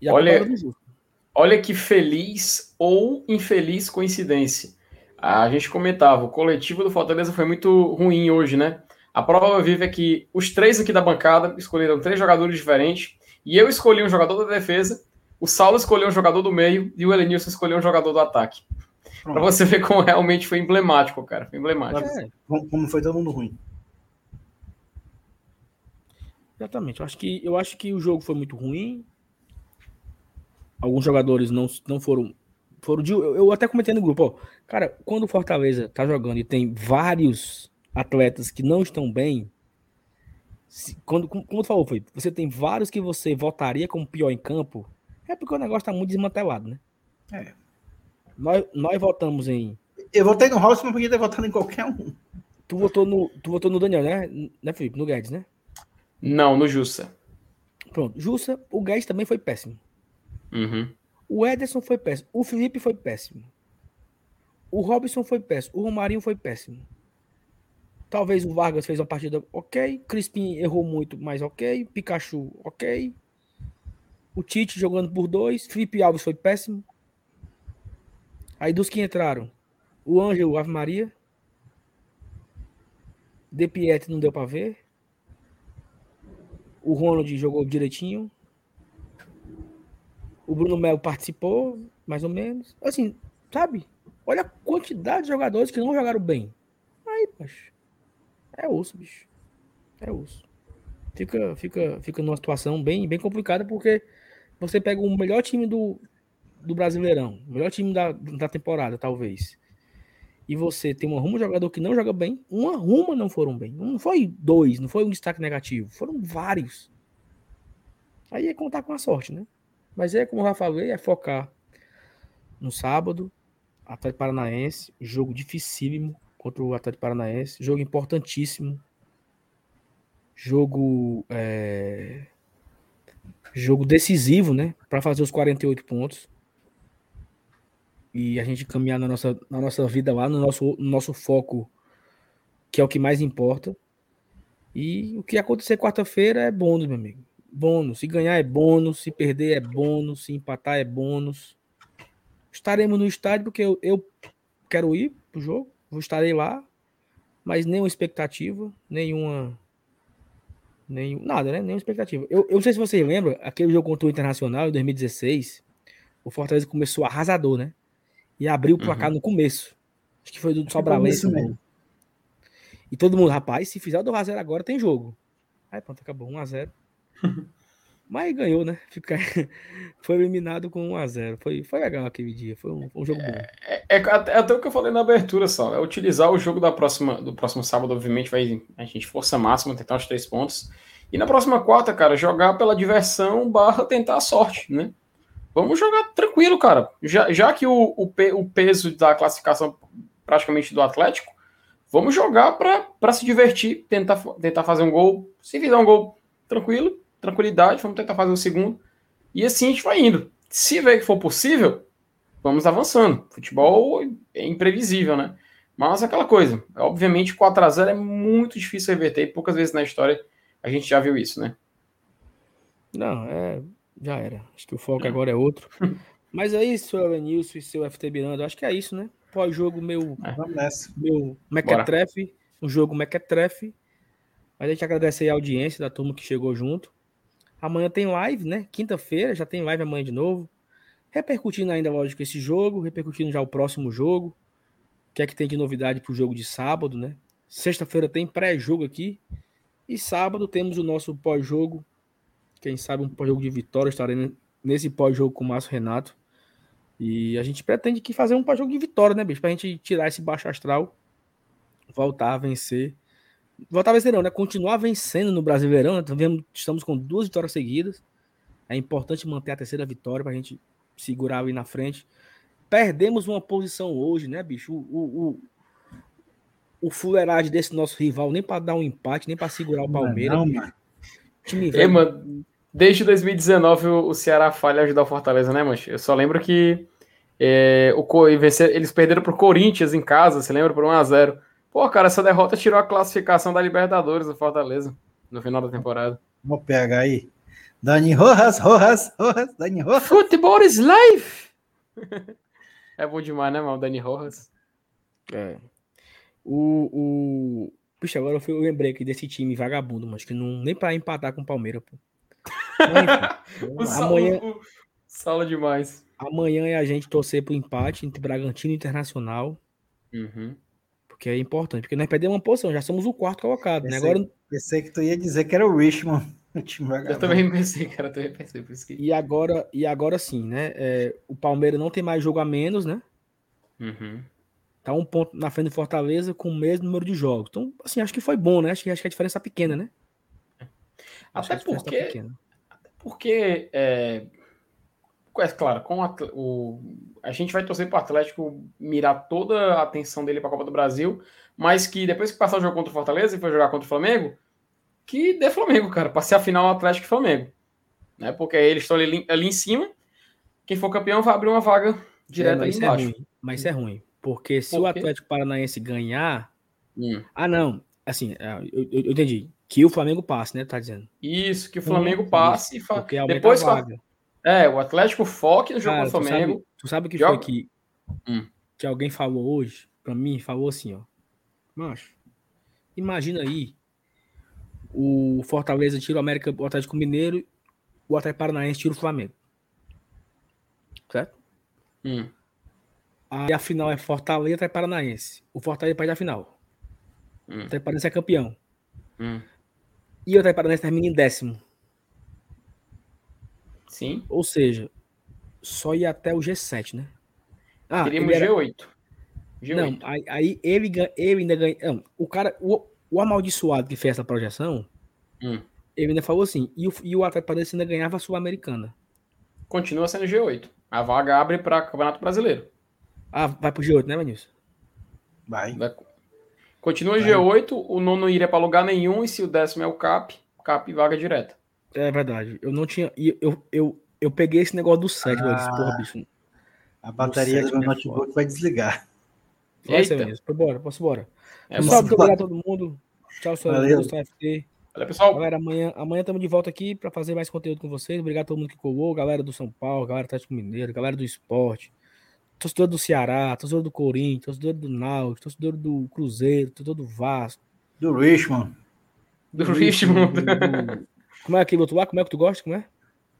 Olha, olha que feliz ou infeliz coincidência. A gente comentava, o coletivo do Fortaleza foi muito ruim hoje, né? A prova viva é que os três aqui da bancada escolheram três jogadores diferentes e eu escolhi um jogador da defesa, o Saulo escolheu um jogador do meio e o Elenilson escolheu um jogador do ataque. Para você ver como realmente foi emblemático, cara. Foi emblemático. É. Como foi todo mundo ruim. Exatamente. Eu acho que, eu acho que o jogo foi muito ruim. Alguns jogadores não, não foram. foram de, eu, eu até comentei no grupo, ó, cara, quando o Fortaleza tá jogando e tem vários atletas que não estão bem, se, quando, como, como tu falou, foi, você tem vários que você votaria como pior em campo, é porque o negócio tá muito desmantelado, né? É. Nós, nós votamos em. Eu votei no Robson, mas podia ter votado em qualquer um. Tu votou no, tu votou no Daniel, né? Né, Felipe? No Guedes, né? Não, no Jussa. Pronto. Jussa, o Guedes também foi péssimo. Uhum. O Ederson foi péssimo. O Felipe foi péssimo. O Robson foi péssimo. O Romarinho foi péssimo. Talvez o Vargas fez uma partida ok. Crispim errou muito, mas ok. Pikachu, ok. O Tite jogando por dois. Felipe Alves foi péssimo. Aí dos que entraram, o Ângelo, Ave Maria. De Piet não deu para ver. O Ronald jogou direitinho. O Bruno Melo participou, mais ou menos. Assim, sabe? Olha a quantidade de jogadores que não jogaram bem. Aí, macho. É osso, bicho. É osso. Fica, fica, fica numa situação bem, bem complicada porque você pega o melhor time do, do Brasileirão, o melhor time da, da temporada, talvez. E você tem um rumo jogador que não joga bem, uma ruma não foram bem. Não foi dois, não foi um destaque negativo, foram vários. Aí é contar com a sorte, né? Mas é como eu já falei, é focar no sábado, Atlético Paranaense, jogo dificílimo contra o Atlético Paranaense, jogo importantíssimo, jogo é, jogo decisivo, né, para fazer os 48 pontos e a gente caminhar na nossa, na nossa vida lá, no nosso, no nosso foco, que é o que mais importa. E o que acontecer quarta-feira é bônus, meu amigo. Bônus. Se ganhar é bônus, se perder é bônus, se empatar é bônus. Estaremos no estádio porque eu, eu quero ir pro jogo, vou estarei lá, mas nenhuma expectativa, nenhuma. Nenhum, nada, né? Nenhuma expectativa. Eu, eu não sei se vocês lembram, aquele jogo contra o Internacional em 2016, o Fortaleza começou arrasador, né? e abriu o placar uhum. no começo. Acho que foi do Sobralense. mesmo. E todo mundo, rapaz, se fizer o 2x0 agora, tem jogo. Aí pronto, acabou 1x0. Mas ganhou, né? Fica... *laughs* foi eliminado com 1x0. Foi, foi legal aquele dia. Foi um, um jogo bom. É, é, é, até o que eu falei na abertura, só. É utilizar o jogo da próxima, do próximo sábado, obviamente, vai a gente força máxima, tentar os três pontos. E na próxima quarta, cara, jogar pela diversão barra tentar a sorte, né? Vamos jogar tranquilo, cara. Já, já que o, o, o peso da classificação praticamente do Atlético vamos jogar para se divertir, tentar, tentar fazer um gol. Se fizer um gol tranquilo, tranquilidade, vamos tentar fazer o um segundo. E assim a gente vai indo. Se ver que for possível, vamos avançando. Futebol é imprevisível, né? Mas aquela coisa, obviamente 4 a 0 é muito difícil reverter, e poucas vezes na história a gente já viu isso, né? Não, é, já era. Acho que o foco agora é outro. *laughs* Mas aí, seu Elenilson e seu FT Miranda, acho que é isso, né? Pós-jogo meu, é, meu mequetrefe, um jogo mequetrefe. Mas a gente agradece aí a audiência da turma que chegou junto. Amanhã tem live, né? Quinta-feira já tem live amanhã de novo. Repercutindo ainda, lógico, esse jogo, repercutindo já o próximo jogo. O que é que tem de novidade para o jogo de sábado, né? Sexta-feira tem pré-jogo aqui. E sábado temos o nosso pós-jogo. Quem sabe um pós-jogo de vitória. Estarei nesse pós-jogo com o Márcio Renato. E a gente pretende que fazer um pós-jogo de vitória, né, bicho? Pra gente tirar esse baixo astral, voltar a vencer. Voltar a vencer, não, né? Continuar vencendo no Brasileirão. Né? Estamos com duas vitórias seguidas. É importante manter a terceira vitória pra gente segurar ali na frente. Perdemos uma posição hoje, né, bicho? O, o, o, o fuleiragem desse nosso rival, nem para dar um empate, nem para segurar o Palmeiras. Não, mano. Time velho. É, mano, desde 2019 o Ceará falha ajudar o Fortaleza, né, mancho? Eu só lembro que é, o, eles perderam pro Corinthians em casa, você lembra? Por 1x0. Pô, cara, essa derrota tirou a classificação da Libertadores do Fortaleza no final da temporada. Vamos pegar aí. Dani Rojas, Rojas, Rojas, Dani Rojas. Futebol is life! *laughs* é bom demais, né, mano? Dani Rojas. É. O, o... Puxa, agora eu lembrei aqui desse time vagabundo, mas que não nem para empatar com o Palmeiras, pô. *laughs* o Amanhã... Sala demais. Amanhã é a gente torcer pro empate entre Bragantino e Internacional. Uhum. Porque é importante, porque nós perdemos uma posição, já somos o quarto colocado, pensei, né? Agora... pensei que tu ia dizer que era o Richmond. *laughs* eu também pensei, cara, eu também pensei por isso que... E agora, e agora sim, né? É, o Palmeiras não tem mais jogo a menos, né? Uhum. Tá um ponto na frente do Fortaleza com o mesmo número de jogos. Então, assim, acho que foi bom, né? Acho que, acho que a diferença é pequena, né? Até porque, tá até porque é, é claro, com a, o, a gente vai torcer para o Atlético mirar toda a atenção dele para a Copa do Brasil, mas que depois que passar o jogo contra o Fortaleza e for jogar contra o Flamengo, que dê Flamengo, cara, para ser a final Atlético e Flamengo. Né? Porque eles estão ali, ali, em cima, quem for campeão vai abrir uma vaga direta é, ali embaixo. É ruim, mas isso é ruim, porque se Por o Atlético Paranaense ganhar. Hum. Ah, não, assim, é, eu, eu, eu, entendi. Que o Flamengo passe, né? Tá dizendo. Isso, que o Flamengo hum, passe e fa... depois a vaga. É, o Atlético foque no jogo Cara, contra o Flamengo. Tu sabe, tu sabe o que joga... foi que, hum. que alguém falou hoje pra mim? Falou assim, ó. Macho, imagina aí o Fortaleza tira o América, o Atlético Mineiro, o Atlético Paranaense tira o Flamengo. Certo? Hum. Aí a final é Fortaleza e Paranaense. O Fortaleza perde a final. Hum. O Atlético Paranaense é campeão. Hum. E o Atlético Paranaense termina em décimo. Sim. Ou seja, só ia até o G7, né? Ah, Teríamos era... G8. G8. Não, aí, aí ele, ele ainda ganha. Não, o cara, o, o amaldiçoado que fez essa projeção, hum. ele ainda falou assim: e o, e o Atlético Paranaense ainda ganhava a Sul-Americana. Continua sendo G8. A vaga abre para Campeonato Brasileiro. Ah, vai pro G8, né, Vinícius? Vai. vai. Continua vai. G8, o nono iria para lugar nenhum, e se o décimo é o CAP, CAP vaga direta. É verdade. Eu não tinha. Eu, eu, eu peguei esse negócio do 7, ah, disse, porra, bicho. A bateria do meu é notebook vai desligar. Eita. Eita. Bora, posso bora. É, muito obrigado a todo mundo. Tchau, senhor. Valeu. FT. Valeu, pessoal. Galera, amanhã, amanhã estamos de volta aqui para fazer mais conteúdo com vocês. Obrigado a todo mundo que colou, galera do São Paulo, galera do Atlético Mineiro, galera do esporte, torcedor do Ceará, torcedor do Corinthians, torcedor do Náutico, torcedor do Cruzeiro, torcedor do Vasco. Do Richmond. Do, do Richmond. Do, do, como é aquele outro lá? Como é que tu gosta? Como é?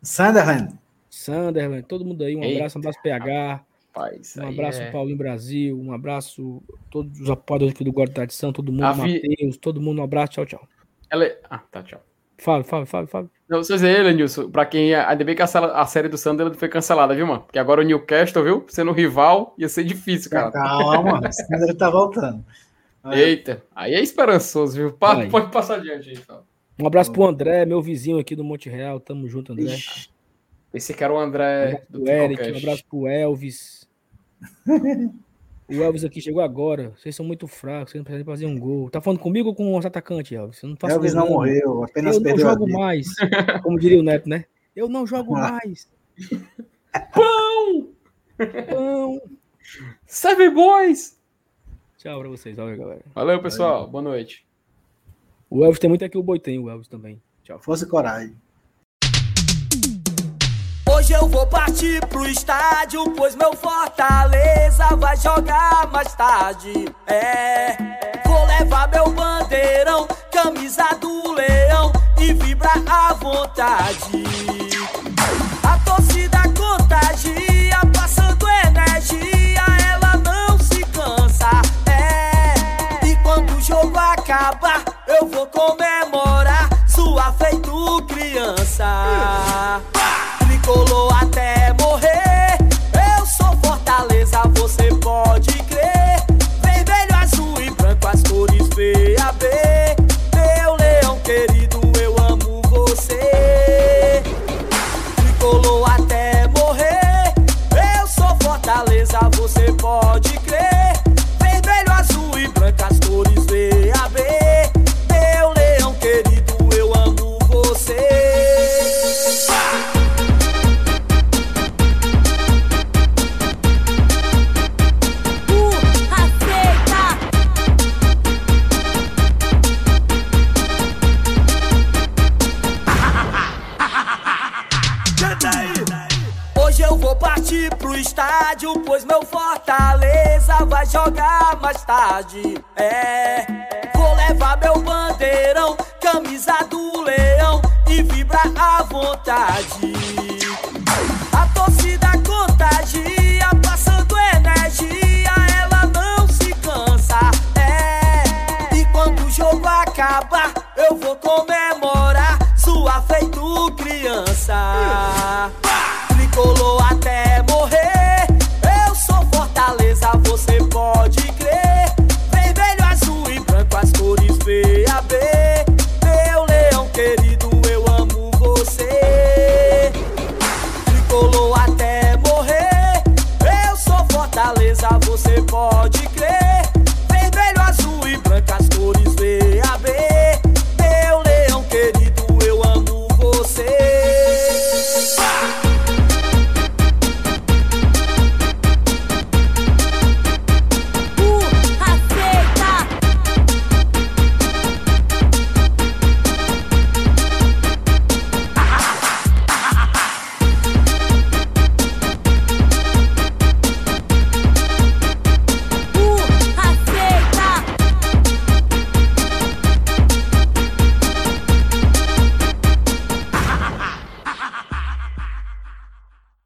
Sunderland. Sunderland. Todo mundo aí. Um Eita. abraço, um abraço PH. Rapaz, um abraço é... Paulinho Brasil. Um abraço todos os apoiadores aqui do Guarda Tradição. Todo mundo, Matheus. Todo mundo, um abraço. Tchau, tchau. Ela... É- ah, tá, tchau. Fala, fala, fala, fala. Não, você dizer, Lenilson, pra quem. Ainda bem que a, a, série do Sunderland foi cancelada, viu, mano? Porque agora o Newcastle, viu? Sendo rival, ia ser difícil, cara. Calma, o Sunderland tá voltando. Eita, aí é esperançoso, viu? Pode, pode passar adiante aí, fala. Um abraço pro André, meu vizinho aqui do Monte Real. Tamo junto, André. Ixi, esse que era o André um do Eric, um abraço pro Elvis. *laughs* O Elvis aqui chegou agora. Vocês são muito fracos, vocês não precisam fazer um gol. Tá falando comigo ou com os atacantes, Elvis? Eu não faço Elvis não morreu, apenas Eu não perdeu a jogo vida. mais. *laughs* Como diria o Neto, né? Eu não jogo Ah. mais. *laughs* Pão! Então, Seven Boys! tchau pra vocês. Valeu, galera. Valeu, pessoal. Boa noite. O Elvis tem muito aqui, o Boi tem o Elvis também. Tchau. Força e coragem. Hoje eu vou partir pro estádio, pois meu Fortaleza vai jogar mais tarde. É, vou levar meu bandeirão, camisa do leão e vibrar à vontade.